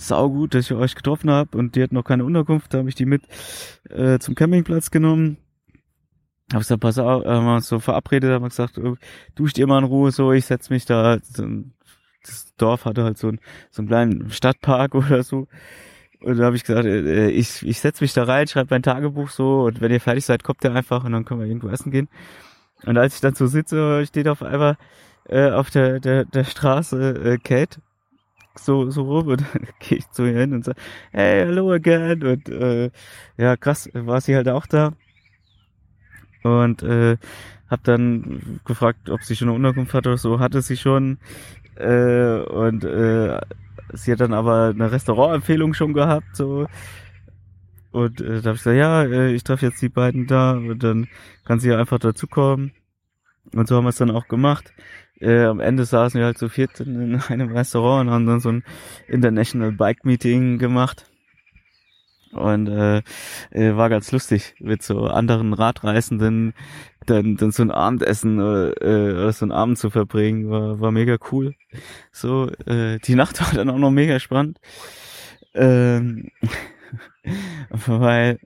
sau gut, dass ich euch getroffen habe und die hat noch keine Unterkunft, da habe ich die mit äh, zum Campingplatz genommen. Hab gesagt, pass auf, haben wir uns so verabredet, haben wir gesagt, oh, duscht ihr mal in Ruhe so, ich setz mich da, das Dorf hatte halt so, ein, so einen kleinen Stadtpark oder so. Und da habe ich gesagt, äh, ich, ich setz mich da rein, schreibe mein Tagebuch so und wenn ihr fertig seid, kommt ihr einfach und dann können wir irgendwo essen gehen. Und als ich dann so sitze, steht auf einmal äh, auf der, der, der Straße äh, Kate so, so rum und dann gehe ich zu ihr hin und sage, hey, hello again. Und äh, ja, krass, war sie halt auch da. Und äh, hab dann gefragt, ob sie schon eine Unterkunft hat oder so. Hatte sie schon. Äh, und äh, sie hat dann aber eine Restaurantempfehlung schon gehabt. so Und äh, da habe ich gesagt, ja, äh, ich treffe jetzt die beiden da und dann kann sie ja einfach dazukommen. Und so haben wir es dann auch gemacht. Äh, am Ende saßen wir halt so viert in einem Restaurant und haben dann so ein International Bike Meeting gemacht. Und äh, äh, war ganz lustig, mit so anderen Radreisenden dann, dann so ein Abendessen äh, äh, oder so einen Abend zu verbringen, war, war mega cool. So, äh, die Nacht war dann auch noch mega spannend. Ähm, weil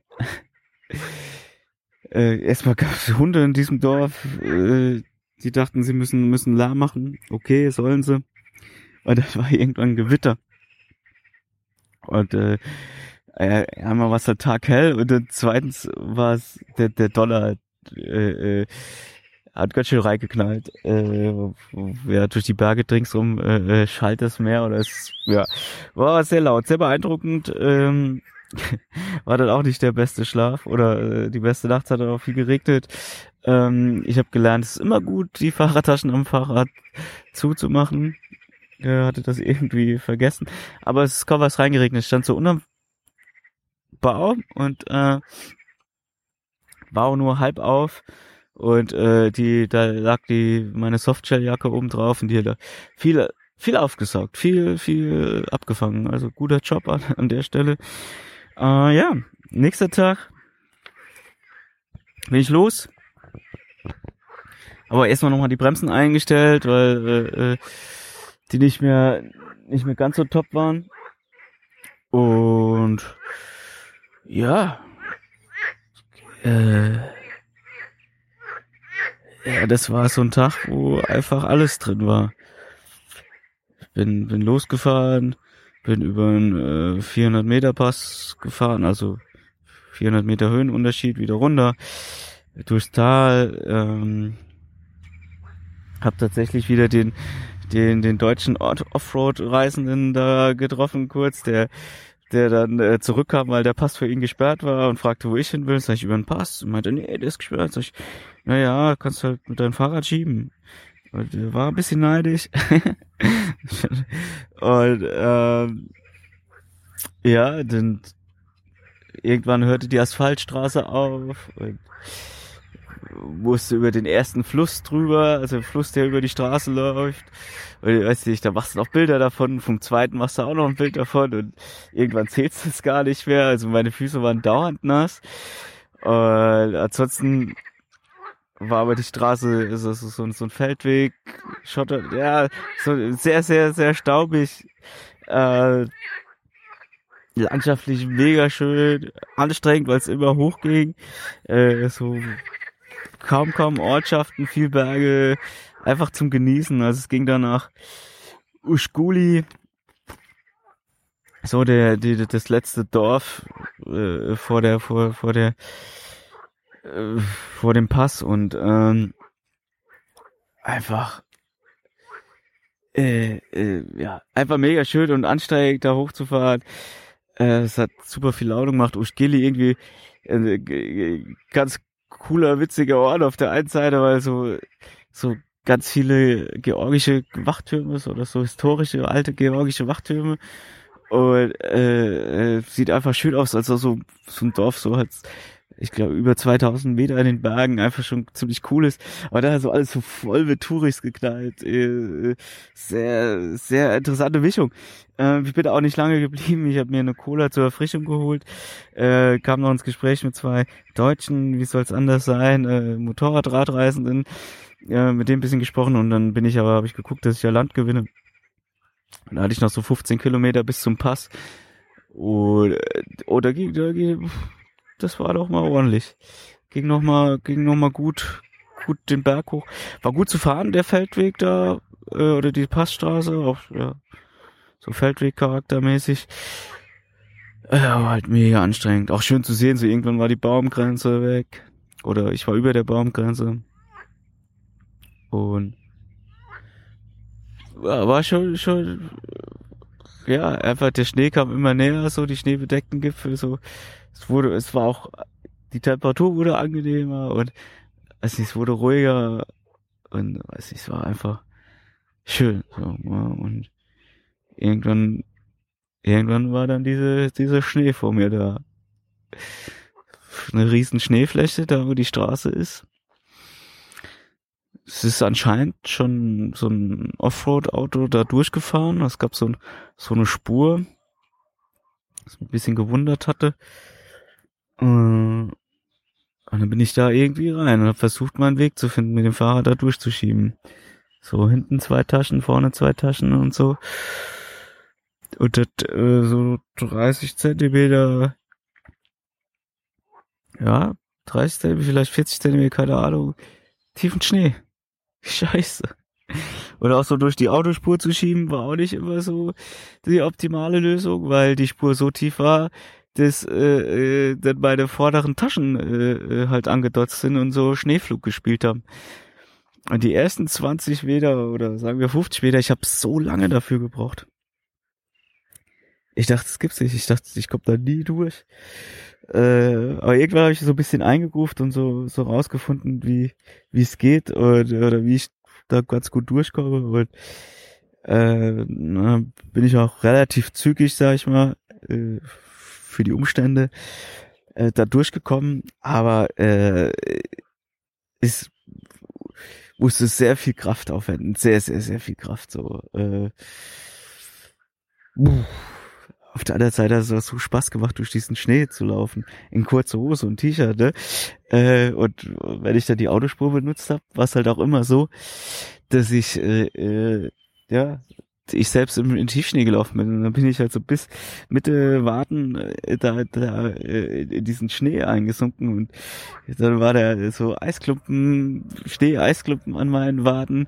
äh, erstmal gab es Hunde in diesem Dorf, äh, die dachten, sie müssen, müssen Lärm machen. Okay, sollen sie. Und das war irgendwann Gewitter. Und äh, einmal war es der Tag hell und dann zweitens war es der, der Dollar äh, äh, hat ganz schön reingeknallt. Äh, ja, durch die Berge ringsrum äh, äh, schallt das Meer oder es ja, war sehr laut, sehr beeindruckend. Ähm, war dann auch nicht der beste Schlaf oder äh, die beste Nacht hat auch viel geregnet. Ähm, ich habe gelernt, es ist immer gut, die Fahrradtaschen am Fahrrad zuzumachen. Er hatte das irgendwie vergessen. Aber es ist kaum was reingeregnet. Es stand so unterm Baum und äh, war auch nur halb auf. Und äh, die, da lag die meine Softshelljacke oben drauf und die hat viel, viel aufgesaugt, viel, viel abgefangen. Also guter Job an, an der Stelle. Äh, ja, nächster Tag bin ich los. Aber erstmal nochmal die Bremsen eingestellt, weil äh, äh, die nicht mehr nicht mehr ganz so top waren. Und ja, äh, ja, das war so ein Tag, wo einfach alles drin war. Bin bin losgefahren, bin über einen äh, 400 Meter Pass gefahren, also 400 Meter Höhenunterschied wieder runter durchs Tal. Ähm, hab tatsächlich wieder den den den deutschen Offroad-Reisenden da getroffen kurz, der der dann äh, zurückkam, weil der Pass für ihn gesperrt war und fragte, wo ich hin will. Sag ich über den Pass und meinte, nee, der ist gesperrt. Sag ich, naja, kannst halt mit deinem Fahrrad schieben. Und war ein bisschen neidisch. und ähm, ja, dann irgendwann hörte die Asphaltstraße auf und musste über den ersten Fluss drüber, also Fluss, der über die Straße läuft. Und ich weiß nicht, da machst du noch Bilder davon, vom zweiten machst du auch noch ein Bild davon und irgendwann zählst du es gar nicht mehr. Also meine Füße waren dauernd nass. Und ansonsten war aber die Straße, ist also so, so ein Feldweg, Schotter, ja, so sehr, sehr, sehr staubig. Äh, landschaftlich mega schön, anstrengend, weil es immer hoch ging. Äh, so kaum, kaum Ortschaften, viel Berge, einfach zum Genießen. Also es ging dann nach Uschguli, so der, die, das letzte Dorf äh, vor der, vor, vor der, äh, vor dem Pass und ähm, einfach äh, äh, ja, einfach mega schön und ansteigend da hochzufahren. Äh, es hat super viel Laune gemacht. Uschgili irgendwie äh, ganz cooler, witziger Ort auf der einen Seite, weil so, so ganz viele georgische Wachtürme oder so historische alte georgische Wachtürme und äh, äh, sieht einfach schön aus, als so so ein Dorf so hat ich glaube über 2000 Meter in den Bergen einfach schon ziemlich cool ist, aber da so alles so voll mit Touris geknallt, äh, sehr sehr interessante Mischung. Äh, ich bin auch nicht lange geblieben. Ich habe mir eine Cola zur Erfrischung geholt, äh, kam noch ins Gespräch mit zwei Deutschen, wie soll es anders sein, äh, Motorradradreisenden, äh, mit dem bisschen gesprochen und dann bin ich aber, habe ich geguckt, dass ich ja Land gewinne. Da hatte ich noch so 15 Kilometer bis zum Pass. Und, äh, oh, da ging, da ging, das war doch mal ordentlich. Ging noch mal, ging noch mal gut, gut den Berg hoch. War gut zu fahren, der Feldweg da, äh, oder die Passstraße, auch, ja, so Feldweg-charaktermäßig. Ja, war halt mega anstrengend. Auch schön zu sehen, so irgendwann war die Baumgrenze weg. Oder ich war über der Baumgrenze. Und war schon, schon, ja, einfach der Schnee kam immer näher, so die schneebedeckten Gipfel, so. Es wurde, es war auch, die Temperatur wurde angenehmer und, nicht, es wurde ruhiger und, weiß nicht, es war einfach schön, so, und irgendwann, irgendwann war dann diese, dieser Schnee vor mir da. Eine riesen Schneefläche, da wo die Straße ist. Es ist anscheinend schon so ein Offroad-Auto da durchgefahren. Es gab so, ein, so eine Spur, was mich ein bisschen gewundert hatte. Und dann bin ich da irgendwie rein und habe versucht, meinen Weg zu finden, mit dem Fahrrad da durchzuschieben. So hinten zwei Taschen, vorne zwei Taschen und so. Und das äh, so 30 Zentimeter, ja, 30 Zentimeter, vielleicht 40 Zentimeter, keine Ahnung, tiefen Schnee. Scheiße. Oder auch so durch die Autospur zu schieben, war auch nicht immer so die optimale Lösung, weil die Spur so tief war, dass äh, äh, dann meine vorderen Taschen äh, äh, halt angedotzt sind und so Schneeflug gespielt haben. Und die ersten 20 Meter oder sagen wir 50 Meter, ich habe so lange dafür gebraucht. Ich dachte, es gibt's nicht. Ich dachte, ich komme da nie durch. Äh, aber irgendwann habe ich so ein bisschen eingegruft und so so rausgefunden, wie wie es geht und, oder wie ich da ganz gut durchkomme und äh, bin ich auch relativ zügig, sag ich mal, äh, für die Umstände äh, da durchgekommen, aber äh, ist musste sehr viel Kraft aufwenden, sehr sehr sehr viel Kraft so. Äh, auf der anderen Seite hat es so Spaß gemacht, durch diesen Schnee zu laufen. In kurzer Hose und T-Shirt, ne? Äh, und wenn ich dann die Autospur benutzt habe, war es halt auch immer so, dass ich, äh, äh, ja, ich selbst im, im Tiefschnee gelaufen bin. Und dann bin ich halt so bis Mitte Warten äh, da, da äh, in diesen Schnee eingesunken und dann war da so Eisklumpen, Schnee-Eisklumpen an meinen Waden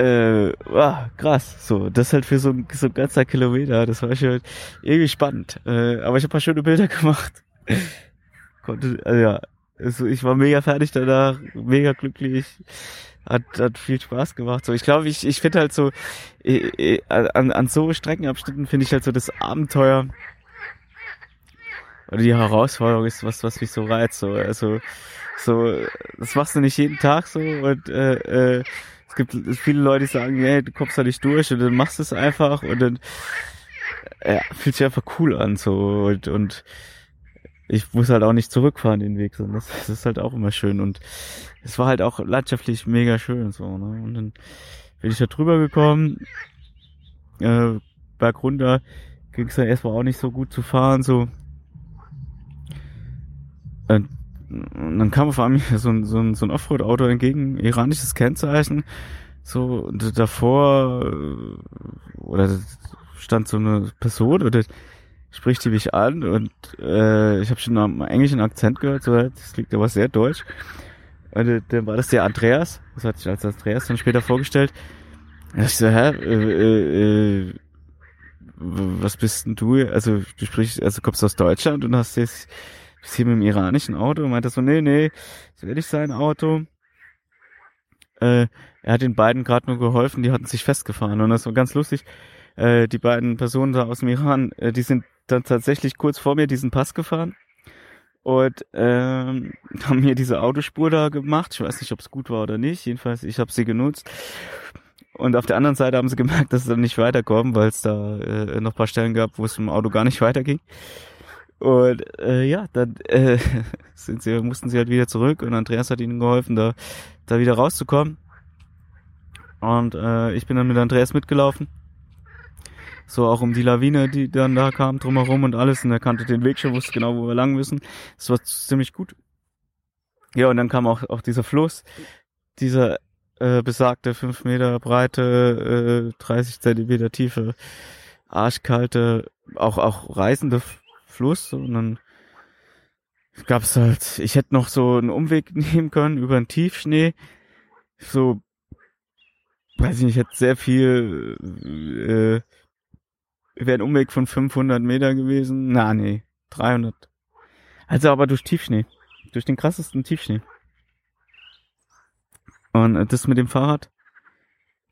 äh, wow, krass. So, das halt für so, so ein ganzer Kilometer. Das war schon irgendwie spannend. Äh, aber ich habe paar schöne Bilder gemacht. Konnte, also ja, also ich war mega fertig danach, mega glücklich. Hat, hat viel Spaß gemacht. So, ich glaube, ich, ich finde halt so, äh, äh, an, an so Streckenabschnitten finde ich halt so das Abenteuer oder die Herausforderung ist was, was mich so reizt. So, also, so, das machst du nicht jeden Tag so und äh, äh, es gibt viele Leute, die sagen, hey, du kommst da nicht durch und dann machst du es einfach und dann ja, fühlt sich einfach cool an so und, und ich muss halt auch nicht zurückfahren den Weg, sondern das, das ist halt auch immer schön und es war halt auch landschaftlich mega schön so, ne? Und dann bin ich da drüber gekommen, äh, berg runter ging es dann erstmal auch nicht so gut zu fahren, so. Und dann kam auf einmal so ein, so ein, so ein Offroad-Auto entgegen, iranisches Kennzeichen. So, und davor, äh, oder stand so eine Person oder spricht die mich an und äh, ich habe schon einen englischen Akzent gehört, so das klingt aber sehr deutsch. Und äh, dann war das der Andreas, das hat sich als Andreas dann später vorgestellt. Und ich so, hä, äh, äh, äh, was bist denn du? Also du sprichst, also kommst aus Deutschland und hast jetzt bist hier mit dem iranischen Auto und meinte so, nee, nee, das will nicht sein Auto. Äh, er hat den beiden gerade nur geholfen, die hatten sich festgefahren und das war ganz lustig. Äh, die beiden Personen da aus dem Iran, äh, die sind dann tatsächlich kurz vor mir diesen Pass gefahren und ähm, haben mir diese Autospur da gemacht. Ich weiß nicht, ob es gut war oder nicht. Jedenfalls, ich habe sie genutzt. Und auf der anderen Seite haben sie gemerkt, dass sie dann nicht weiterkommen, weil es da äh, noch paar Stellen gab, wo es im Auto gar nicht weiterging. Und äh, ja, dann äh, sind sie, mussten sie halt wieder zurück und Andreas hat ihnen geholfen, da, da wieder rauszukommen. Und äh, ich bin dann mit Andreas mitgelaufen. So auch um die Lawine, die dann da kam, drumherum und alles. Und er kannte den Weg schon, wusste genau, wo wir lang müssen. Das war ziemlich gut. Ja, und dann kam auch, auch dieser Fluss, dieser äh, besagte fünf Meter breite, äh, 30 Zentimeter tiefe, arschkalte, auch, auch reißende Fluss und dann gab's halt, ich hätte noch so einen Umweg nehmen können über einen Tiefschnee, so, weiß ich nicht, ich hätte sehr viel, äh, wäre ein Umweg von 500 Meter gewesen, na nee, 300. Also aber durch Tiefschnee, durch den krassesten Tiefschnee. Und das mit dem Fahrrad,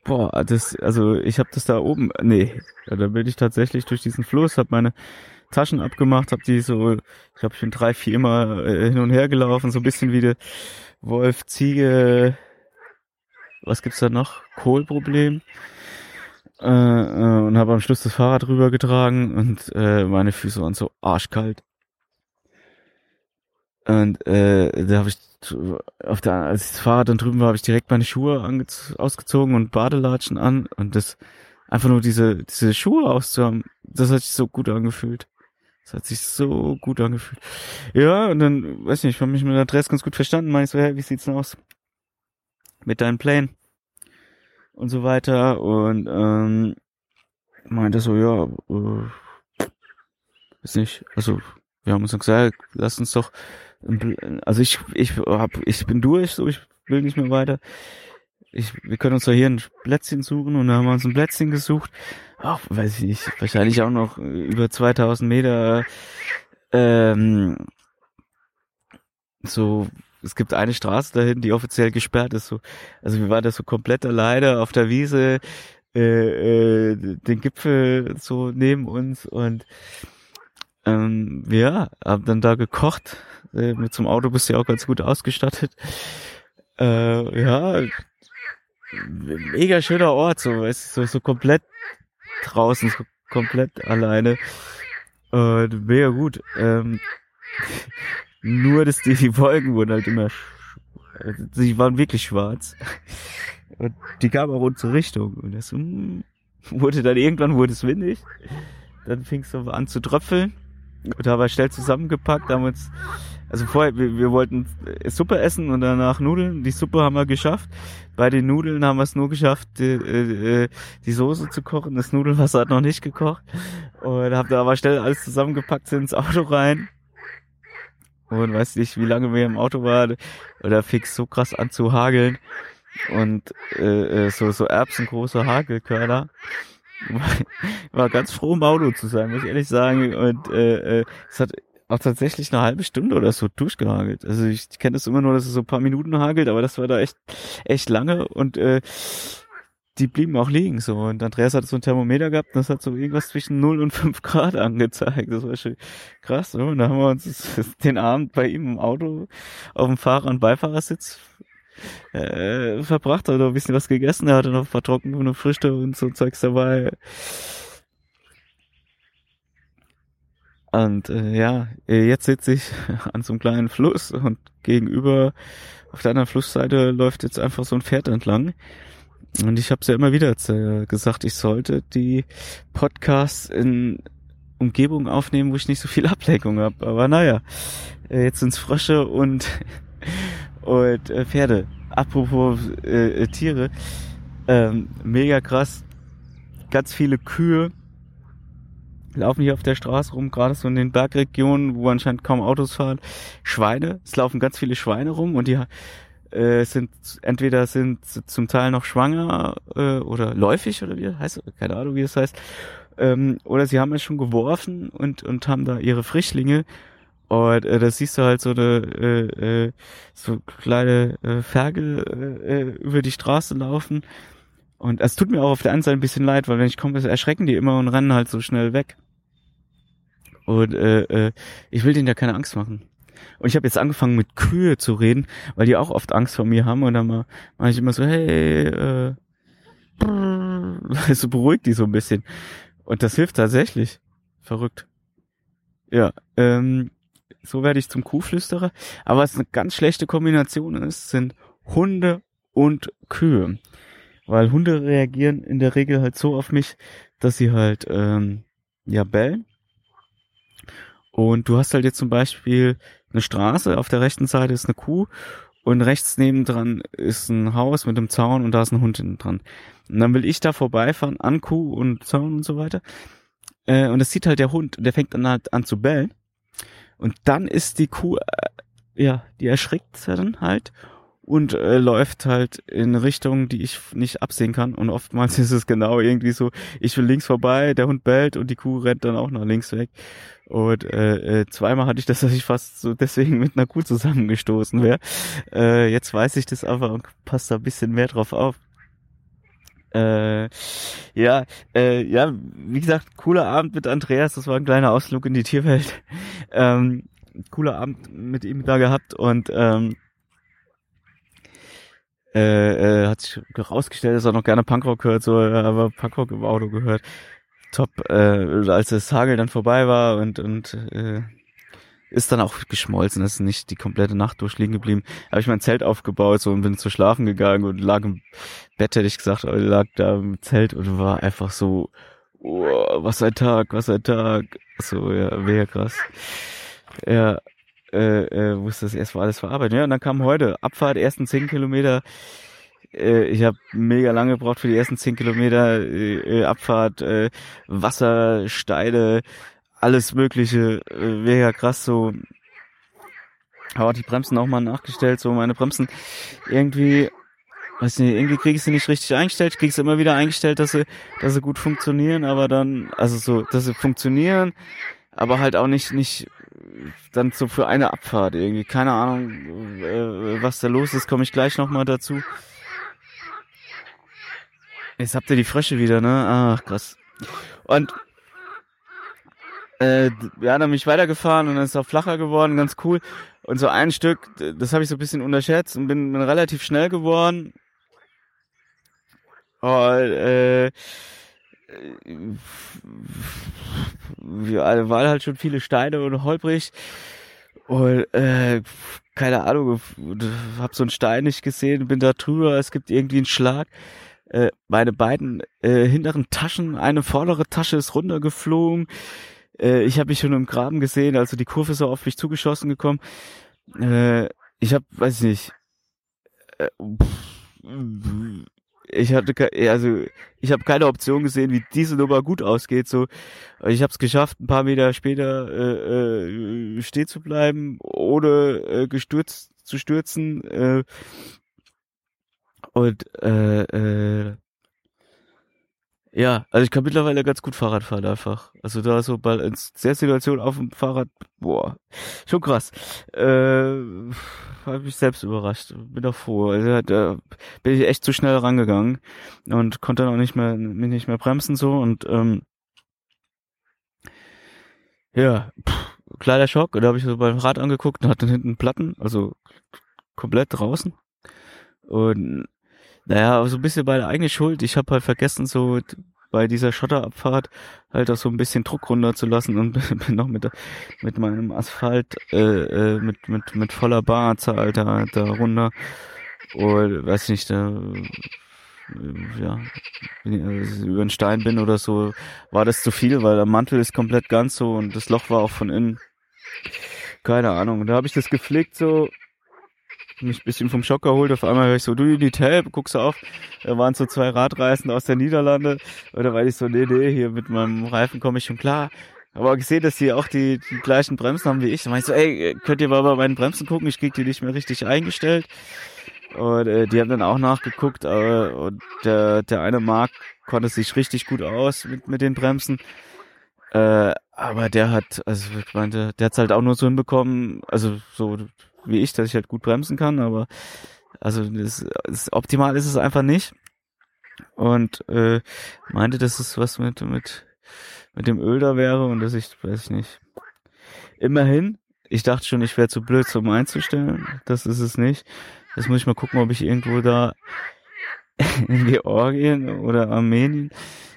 boah, das, also ich habe das da oben, nee, da bin ich tatsächlich durch diesen Fluss, habe meine Taschen abgemacht, habe die so, ich glaube, ich bin drei, vier immer äh, hin und her gelaufen, so ein bisschen wie der Wolf, Ziege, was gibt's da noch? Kohlproblem. Äh, äh, und habe am Schluss das Fahrrad rübergetragen und äh, meine Füße waren so arschkalt. Und äh, da habe ich auf der, als ich das Fahrrad dann drüben war, habe ich direkt meine Schuhe ausgezogen und Badelatschen an und das einfach nur diese diese Schuhe auszuhaben, das hat sich so gut angefühlt. Das hat sich so gut angefühlt. Ja, und dann, weiß nicht, ich habe mich mit der Adresse ganz gut verstanden. Meine ich so, hey, wie sieht's denn aus? Mit deinen Plänen? Und so weiter. Und ähm, meinte so, ja, äh, weiß nicht, also wir haben uns dann gesagt, lass uns doch, also ich, ich hab, ich bin durch, so, ich will nicht mehr weiter. Ich, wir können uns doch hier ein Plätzchen suchen und dann haben wir uns ein Plätzchen gesucht. Ach, weiß ich nicht, wahrscheinlich auch noch über 2000 Meter, ähm, so, es gibt eine Straße dahin, die offiziell gesperrt ist, so, also wir waren da so komplett alleine auf der Wiese, äh, äh, den Gipfel so neben uns und ähm, ja, hab dann da gekocht. Äh, mit zum Auto bist du ja auch ganz gut ausgestattet. Äh, ja, mega schöner Ort, so, weißt so, so komplett draußen, so komplett alleine. Und mega gut. Ähm, nur, dass die, die Wolken wurden halt immer, sie waren wirklich schwarz. Und die kam auch unsere Richtung. Und das mm, wurde dann irgendwann wurde es windig. Dann fing es an zu tröpfeln. Und da war schnell zusammengepackt, uns, also vorher, wir, wir wollten Suppe essen und danach Nudeln. Die Suppe haben wir geschafft. Bei den Nudeln haben wir es nur geschafft, die, äh, die Soße zu kochen. Das Nudelwasser hat noch nicht gekocht. Und hab da aber schnell alles zusammengepackt, sind ins Auto rein. Und weiß nicht, wie lange wir im Auto waren. Oder fix so krass an zu hageln und äh, äh, so so erbsengroße Hagelkörner. War ganz froh im Auto zu sein, muss ich ehrlich sagen. Und äh, äh, es hat auch tatsächlich eine halbe Stunde oder so durchgehagelt. Also ich, ich kenne das immer nur, dass es so ein paar Minuten hagelt, aber das war da echt echt lange und äh, die blieben auch liegen so. Und Andreas hat so ein Thermometer gehabt und das hat so irgendwas zwischen 0 und 5 Grad angezeigt. Das war schon krass. So. Und da haben wir uns den Abend bei ihm im Auto auf dem Fahrer- und Beifahrersitz äh, verbracht, hat ein bisschen was gegessen, er hatte noch ein paar trockene Früchte und so Zeugs dabei. Und äh, ja, jetzt sitze ich an so einem kleinen Fluss und gegenüber auf der anderen Flussseite läuft jetzt einfach so ein Pferd entlang. Und ich habe es ja immer wieder gesagt, ich sollte die Podcasts in Umgebung aufnehmen, wo ich nicht so viel Ablenkung habe. Aber naja, äh, jetzt sind's Frösche und und äh, Pferde. Apropos äh, äh, Tiere, ähm, mega krass. Ganz viele Kühe laufen hier auf der Straße rum, gerade so in den Bergregionen, wo anscheinend kaum Autos fahren. Schweine, es laufen ganz viele Schweine rum und die äh, sind entweder sind zum Teil noch schwanger äh, oder läufig oder wie heißt keine Ahnung wie das heißt ähm, oder sie haben es schon geworfen und und haben da ihre Frischlinge und äh, da siehst du halt so eine äh, äh, so kleine äh, Ferkel äh, äh, über die Straße laufen. Und es tut mir auch auf der einen Seite ein bisschen leid, weil wenn ich komme, erschrecken die immer und rennen halt so schnell weg. Und äh, äh, ich will denen ja keine Angst machen. Und ich habe jetzt angefangen mit Kühe zu reden, weil die auch oft Angst vor mir haben. Und dann mache ich immer so, hey, äh, so beruhigt die so ein bisschen. Und das hilft tatsächlich. Verrückt. Ja, ähm, so werde ich zum Kuhflüsterer. Aber was eine ganz schlechte Kombination ist, sind Hunde und Kühe. Weil Hunde reagieren in der Regel halt so auf mich, dass sie halt ähm, ja bellen. Und du hast halt jetzt zum Beispiel eine Straße, auf der rechten Seite ist eine Kuh und rechts nebendran ist ein Haus mit einem Zaun und da ist ein Hund hinten dran. Und dann will ich da vorbeifahren an Kuh und Zaun und so weiter. Äh, und das sieht halt der Hund, der fängt dann halt an zu bellen. Und dann ist die Kuh, äh, ja, die erschrickt dann halt und äh, läuft halt in Richtungen, die ich nicht absehen kann. Und oftmals ist es genau irgendwie so, ich will links vorbei, der Hund bellt und die Kuh rennt dann auch nach links weg. Und äh, äh, zweimal hatte ich das, dass ich fast so deswegen mit einer Kuh zusammengestoßen wäre. Äh, jetzt weiß ich das aber und passt da ein bisschen mehr drauf auf. Äh, ja, äh, ja, wie gesagt, cooler Abend mit Andreas, das war ein kleiner Ausflug in die Tierwelt. Ähm, cooler Abend mit ihm da gehabt und ähm, äh, äh, hat sich herausgestellt, dass er noch gerne Punkrock hört, so, aber Punkrock im Auto gehört. Top, äh, als das Hagel dann vorbei war und und äh, ist dann auch geschmolzen, ist nicht die komplette Nacht durchliegen geblieben. Habe ich mein Zelt aufgebaut so und bin zu schlafen gegangen und lag im Bett, hätte ich gesagt, lag da im Zelt und war einfach so, oh, was ein Tag, was ein Tag. So, ja, mega krass. Ja, äh, äh, musste das erstmal alles verarbeiten. Ja, und dann kam heute Abfahrt, ersten zehn Kilometer. Äh, ich habe mega lange gebraucht für die ersten zehn Kilometer äh, äh Abfahrt, äh, Wasser, Steine, alles Mögliche, äh, mega krass so. Habe auch die Bremsen auch mal nachgestellt, so meine Bremsen irgendwie, weiß nicht, irgendwie kriege ich sie nicht richtig eingestellt, ich kriege sie immer wieder eingestellt, dass sie, dass sie gut funktionieren, aber dann, also so, dass sie funktionieren, aber halt auch nicht, nicht dann so für eine Abfahrt irgendwie. Keine Ahnung, äh, was da los ist, komme ich gleich nochmal dazu. Jetzt habt ihr die Frösche wieder, ne? Ach, krass. Und äh, ja, dann bin ich weitergefahren und dann ist es auch flacher geworden, ganz cool. Und so ein Stück, das habe ich so ein bisschen unterschätzt und bin, bin relativ schnell geworden. Und, äh, ja, war halt schon viele Steine und holprig. Und äh, keine Ahnung, hab so einen Stein nicht gesehen, bin da drüber, es gibt irgendwie einen Schlag. Äh, meine beiden äh, hinteren Taschen, eine vordere Tasche ist runtergeflogen. Äh, ich habe mich schon im Graben gesehen, also die Kurve ist so auf mich zugeschossen gekommen. Äh, ich habe, weiß ich nicht, äh, ich hatte also ich habe keine Option gesehen, wie diese Nummer gut ausgeht. So, ich habe es geschafft, ein paar Meter später äh, äh, stehen zu bleiben, ohne äh, gestürzt zu stürzen. Äh, und äh, äh, ja, also ich kann mittlerweile ganz gut Fahrrad fahren einfach. Also da so bei in der Situation auf dem Fahrrad, boah, schon krass. Äh, habe mich selbst überrascht. Bin doch froh. Also da bin ich echt zu schnell rangegangen und konnte dann auch nicht mehr mich nicht mehr bremsen so und ähm, ja, pff, kleiner Schock. Und da habe ich so beim Rad angeguckt und hatte hinten Platten, also komplett draußen. Und naja, so ein bisschen meine eigene Schuld. Ich habe halt vergessen, so bei dieser Schotterabfahrt halt auch so ein bisschen Druck runterzulassen und bin noch mit, mit meinem Asphalt äh, äh, mit, mit, mit voller Barzahl da, da runter. Und weiß nicht, da ja, wenn ich über einen Stein bin oder so, war das zu viel, weil der Mantel ist komplett ganz so und das Loch war auch von innen. Keine Ahnung. Da habe ich das gepflegt so mich ein bisschen vom Schock erholt. Auf einmal höre ich so, du die Tab, guckst du auf. Da waren so zwei Radreisende aus der Niederlande. Oder weil ich so, nee, nee, hier mit meinem Reifen komme ich schon klar. Aber gesehen, dass die auch die, die gleichen Bremsen haben wie ich. Da meinte ich so, ey, könnt ihr mal bei meinen Bremsen gucken? Ich krieg die nicht mehr richtig eingestellt. Und äh, die haben dann auch nachgeguckt. Äh, und der, der eine Mark konnte sich richtig gut aus mit, mit den Bremsen. Äh, aber der hat, also ich meinte, der hat's halt auch nur so hinbekommen, also so wie ich, dass ich halt gut bremsen kann, aber also das, das optimal ist es einfach nicht. Und äh, meinte, dass es was mit mit mit dem Öl da wäre und dass ich, weiß ich nicht. Immerhin, ich dachte schon, ich wäre zu blöd zum einzustellen. Das ist es nicht. Jetzt muss ich mal gucken, ob ich irgendwo da in Georgien oder Armenien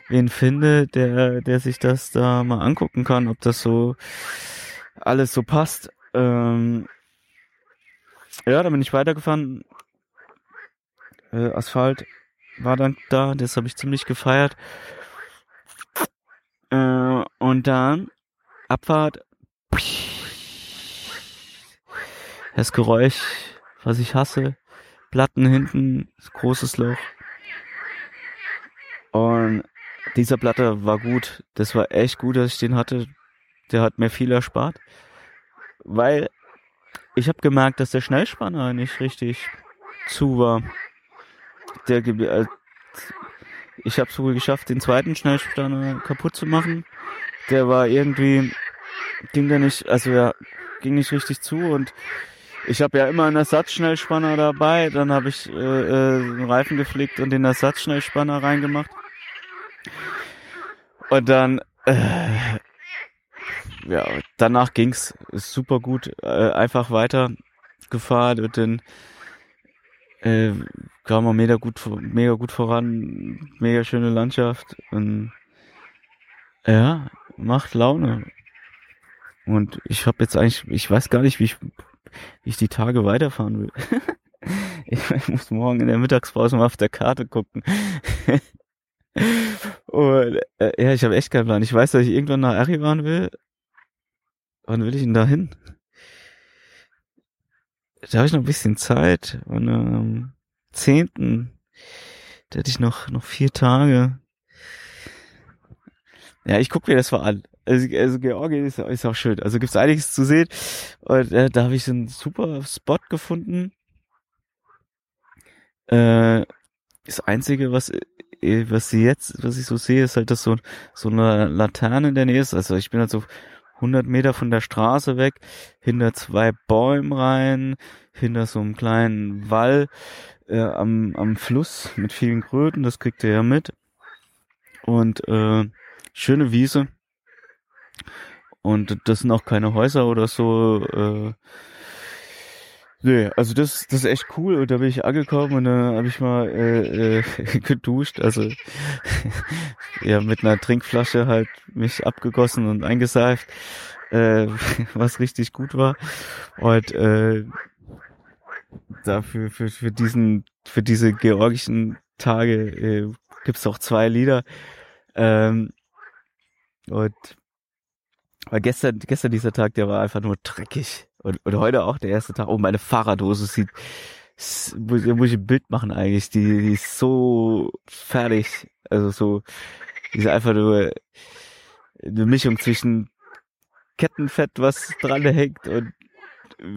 wen finde, der, der sich das da mal angucken kann, ob das so alles so passt. Ähm, ja, dann bin ich weitergefahren. Äh, Asphalt war dann da, das habe ich ziemlich gefeiert. Äh, und dann Abfahrt. Das Geräusch, was ich hasse. Platten hinten, großes Loch. Und dieser Platte war gut. Das war echt gut, dass ich den hatte. Der hat mir viel erspart. Weil ich habe gemerkt, dass der Schnellspanner nicht richtig zu war. Der äh, ich habe es wohl geschafft, den zweiten Schnellspanner kaputt zu machen. Der war irgendwie ging der nicht, also ja, ging nicht richtig zu und ich habe ja immer einen Ersatzschnellspanner dabei. Dann habe ich äh, äh, einen Reifen geflickt und den Ersatzschnellspanner reingemacht. Und dann äh, ja, danach ging's super gut, äh, einfach weiter gefahren und dann äh, kam man mega gut, mega gut voran, mega schöne Landschaft und ja, macht Laune. Und ich habe jetzt eigentlich, ich weiß gar nicht, wie ich, wie ich die Tage weiterfahren will. ich muss morgen in der Mittagspause mal auf der Karte gucken. Und äh, ja, ich habe echt keinen Plan. Ich weiß, dass ich irgendwann nach Erivan will. Wann will ich denn da hin? Da habe ich noch ein bisschen Zeit. Und am 10. Da hätte ich noch, noch vier Tage. Ja, ich guck mir das mal an. Also, also Georgien ist, ist auch schön. Also gibt's einiges zu sehen. Und äh, da habe ich so einen super Spot gefunden. Äh, das Einzige, was äh, was sie jetzt, was ich so sehe, ist halt, dass so, so eine Laterne in der Nähe ist. Also ich bin halt so 100 Meter von der Straße weg, hinter zwei Bäumen rein, hinter so einem kleinen Wall äh, am, am Fluss mit vielen Kröten, das kriegt ihr ja mit. Und äh, schöne Wiese. Und das sind auch keine Häuser oder so. Äh, Nee, also das, das ist echt cool. Und da bin ich angekommen und dann habe ich mal äh, äh, geduscht, also ja mit einer Trinkflasche halt mich abgegossen und eingeseift, äh, was richtig gut war. Und äh, dafür für, für diesen für diese georgischen Tage äh, gibt's auch zwei Lieder. Ähm, und weil gestern gestern dieser Tag der war einfach nur dreckig und, und heute auch der erste Tag. Oh, meine Fahrradhose sieht, muss, muss ich ein Bild machen eigentlich. Die, die ist so fertig. Also so, die ist einfach nur eine Mischung zwischen Kettenfett, was dran hängt und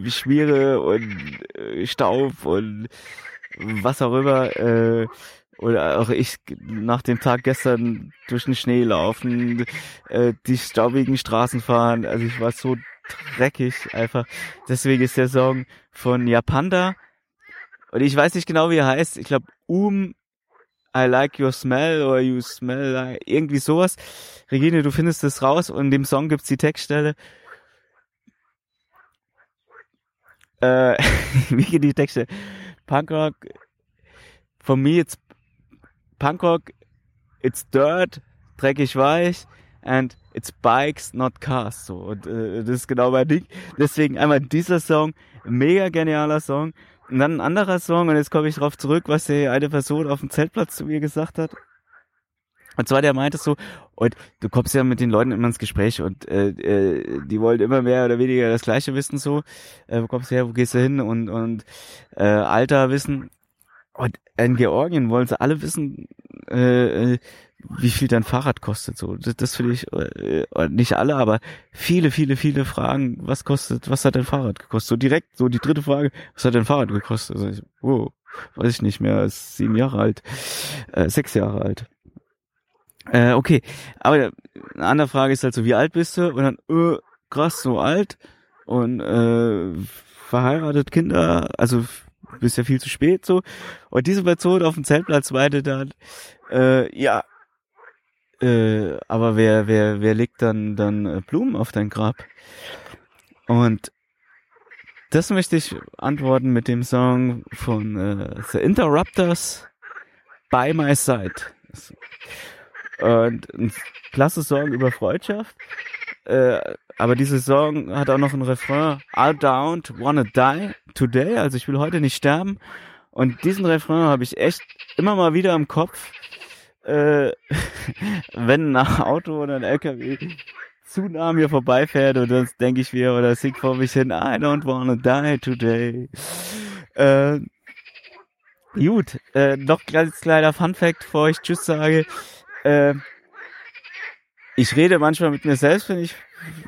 Schmiere und äh, Staub und was auch immer. Äh, oder auch ich nach dem Tag gestern durch den Schnee laufen, äh, die staubigen Straßen fahren. Also ich war so dreckig einfach. Deswegen ist der Song von Japanda. Und ich weiß nicht genau, wie er heißt. Ich glaube, Um I like your smell or you smell like, irgendwie sowas. Regine, du findest das raus und in dem Song gibt's die Textstelle. Äh, wie geht die Textstelle? Punkrock, for me it's Punkrock, it's dirt, dreckig weich and it's bikes, not cars. So, und äh, das ist genau mein Ding. Deswegen einmal dieser Song, mega genialer Song. Und dann ein anderer Song, und jetzt komme ich drauf zurück, was die eine Person auf dem Zeltplatz zu mir gesagt hat. Und zwar der meinte so, und du kommst ja mit den Leuten immer ins Gespräch und äh, äh, die wollen immer mehr oder weniger das Gleiche wissen so. Äh, wo kommst du her, wo gehst du hin und und äh, Alter wissen. Und in Georgien wollen sie alle wissen, äh, äh wie viel dein Fahrrad kostet. So, das, das finde ich äh, nicht alle, aber viele, viele, viele Fragen. Was kostet? Was hat dein Fahrrad gekostet? So direkt, so die dritte Frage: Was hat dein Fahrrad gekostet? Also ich, wow, weiß ich nicht mehr. Ist sieben Jahre alt, äh, sechs Jahre alt. Äh, okay, aber eine andere Frage ist halt so: Wie alt bist du? Und dann, äh, krass, so alt und äh, verheiratet, Kinder, also bist ja viel zu spät so. Und diese Person auf dem Zeltplatz meinte dann, äh, ja, äh, aber wer, wer, wer legt dann, dann äh, Blumen auf dein Grab? Und das möchte ich antworten mit dem Song von äh, The Interrupters By My Side. Und ein klasse Song über Freundschaft. Äh, aber dieser Song hat auch noch ein Refrain. I don't wanna die today. Also ich will heute nicht sterben. Und diesen Refrain habe ich echt immer mal wieder im Kopf äh, wenn ein Auto oder ein LKW zu nah mir vorbeifährt und das denke ich mir oder sing vor mich hin, I don't wanna die today. Äh, gut, äh, noch ganz kleiner Fun Fact, bevor ich Tschüss sage. Äh, ich rede manchmal mit mir selbst, wenn ich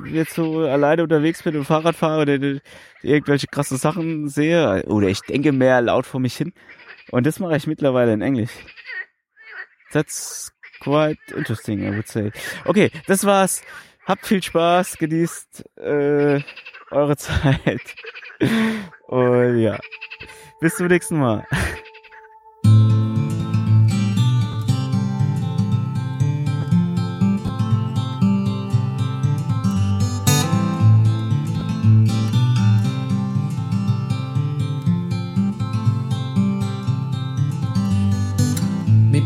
jetzt so alleine unterwegs bin und Fahrrad fahre oder irgendwelche krasse Sachen sehe. Oder ich denke mehr laut vor mich hin. Und das mache ich mittlerweile in Englisch. That's quite interesting, I would say. Okay, das war's. Habt viel Spaß, genießt äh, eure Zeit. Und ja, bis zum nächsten Mal.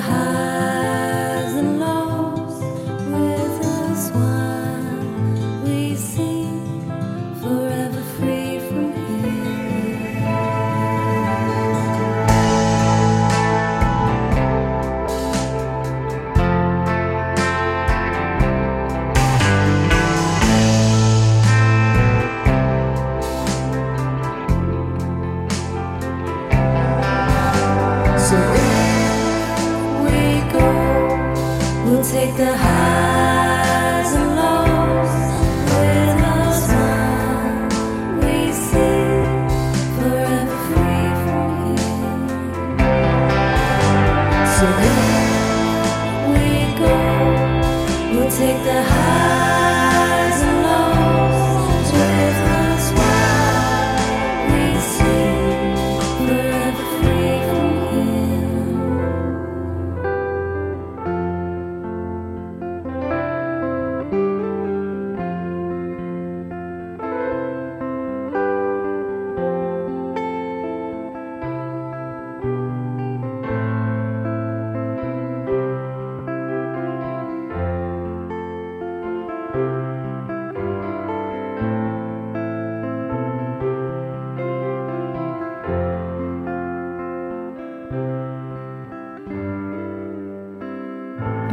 high.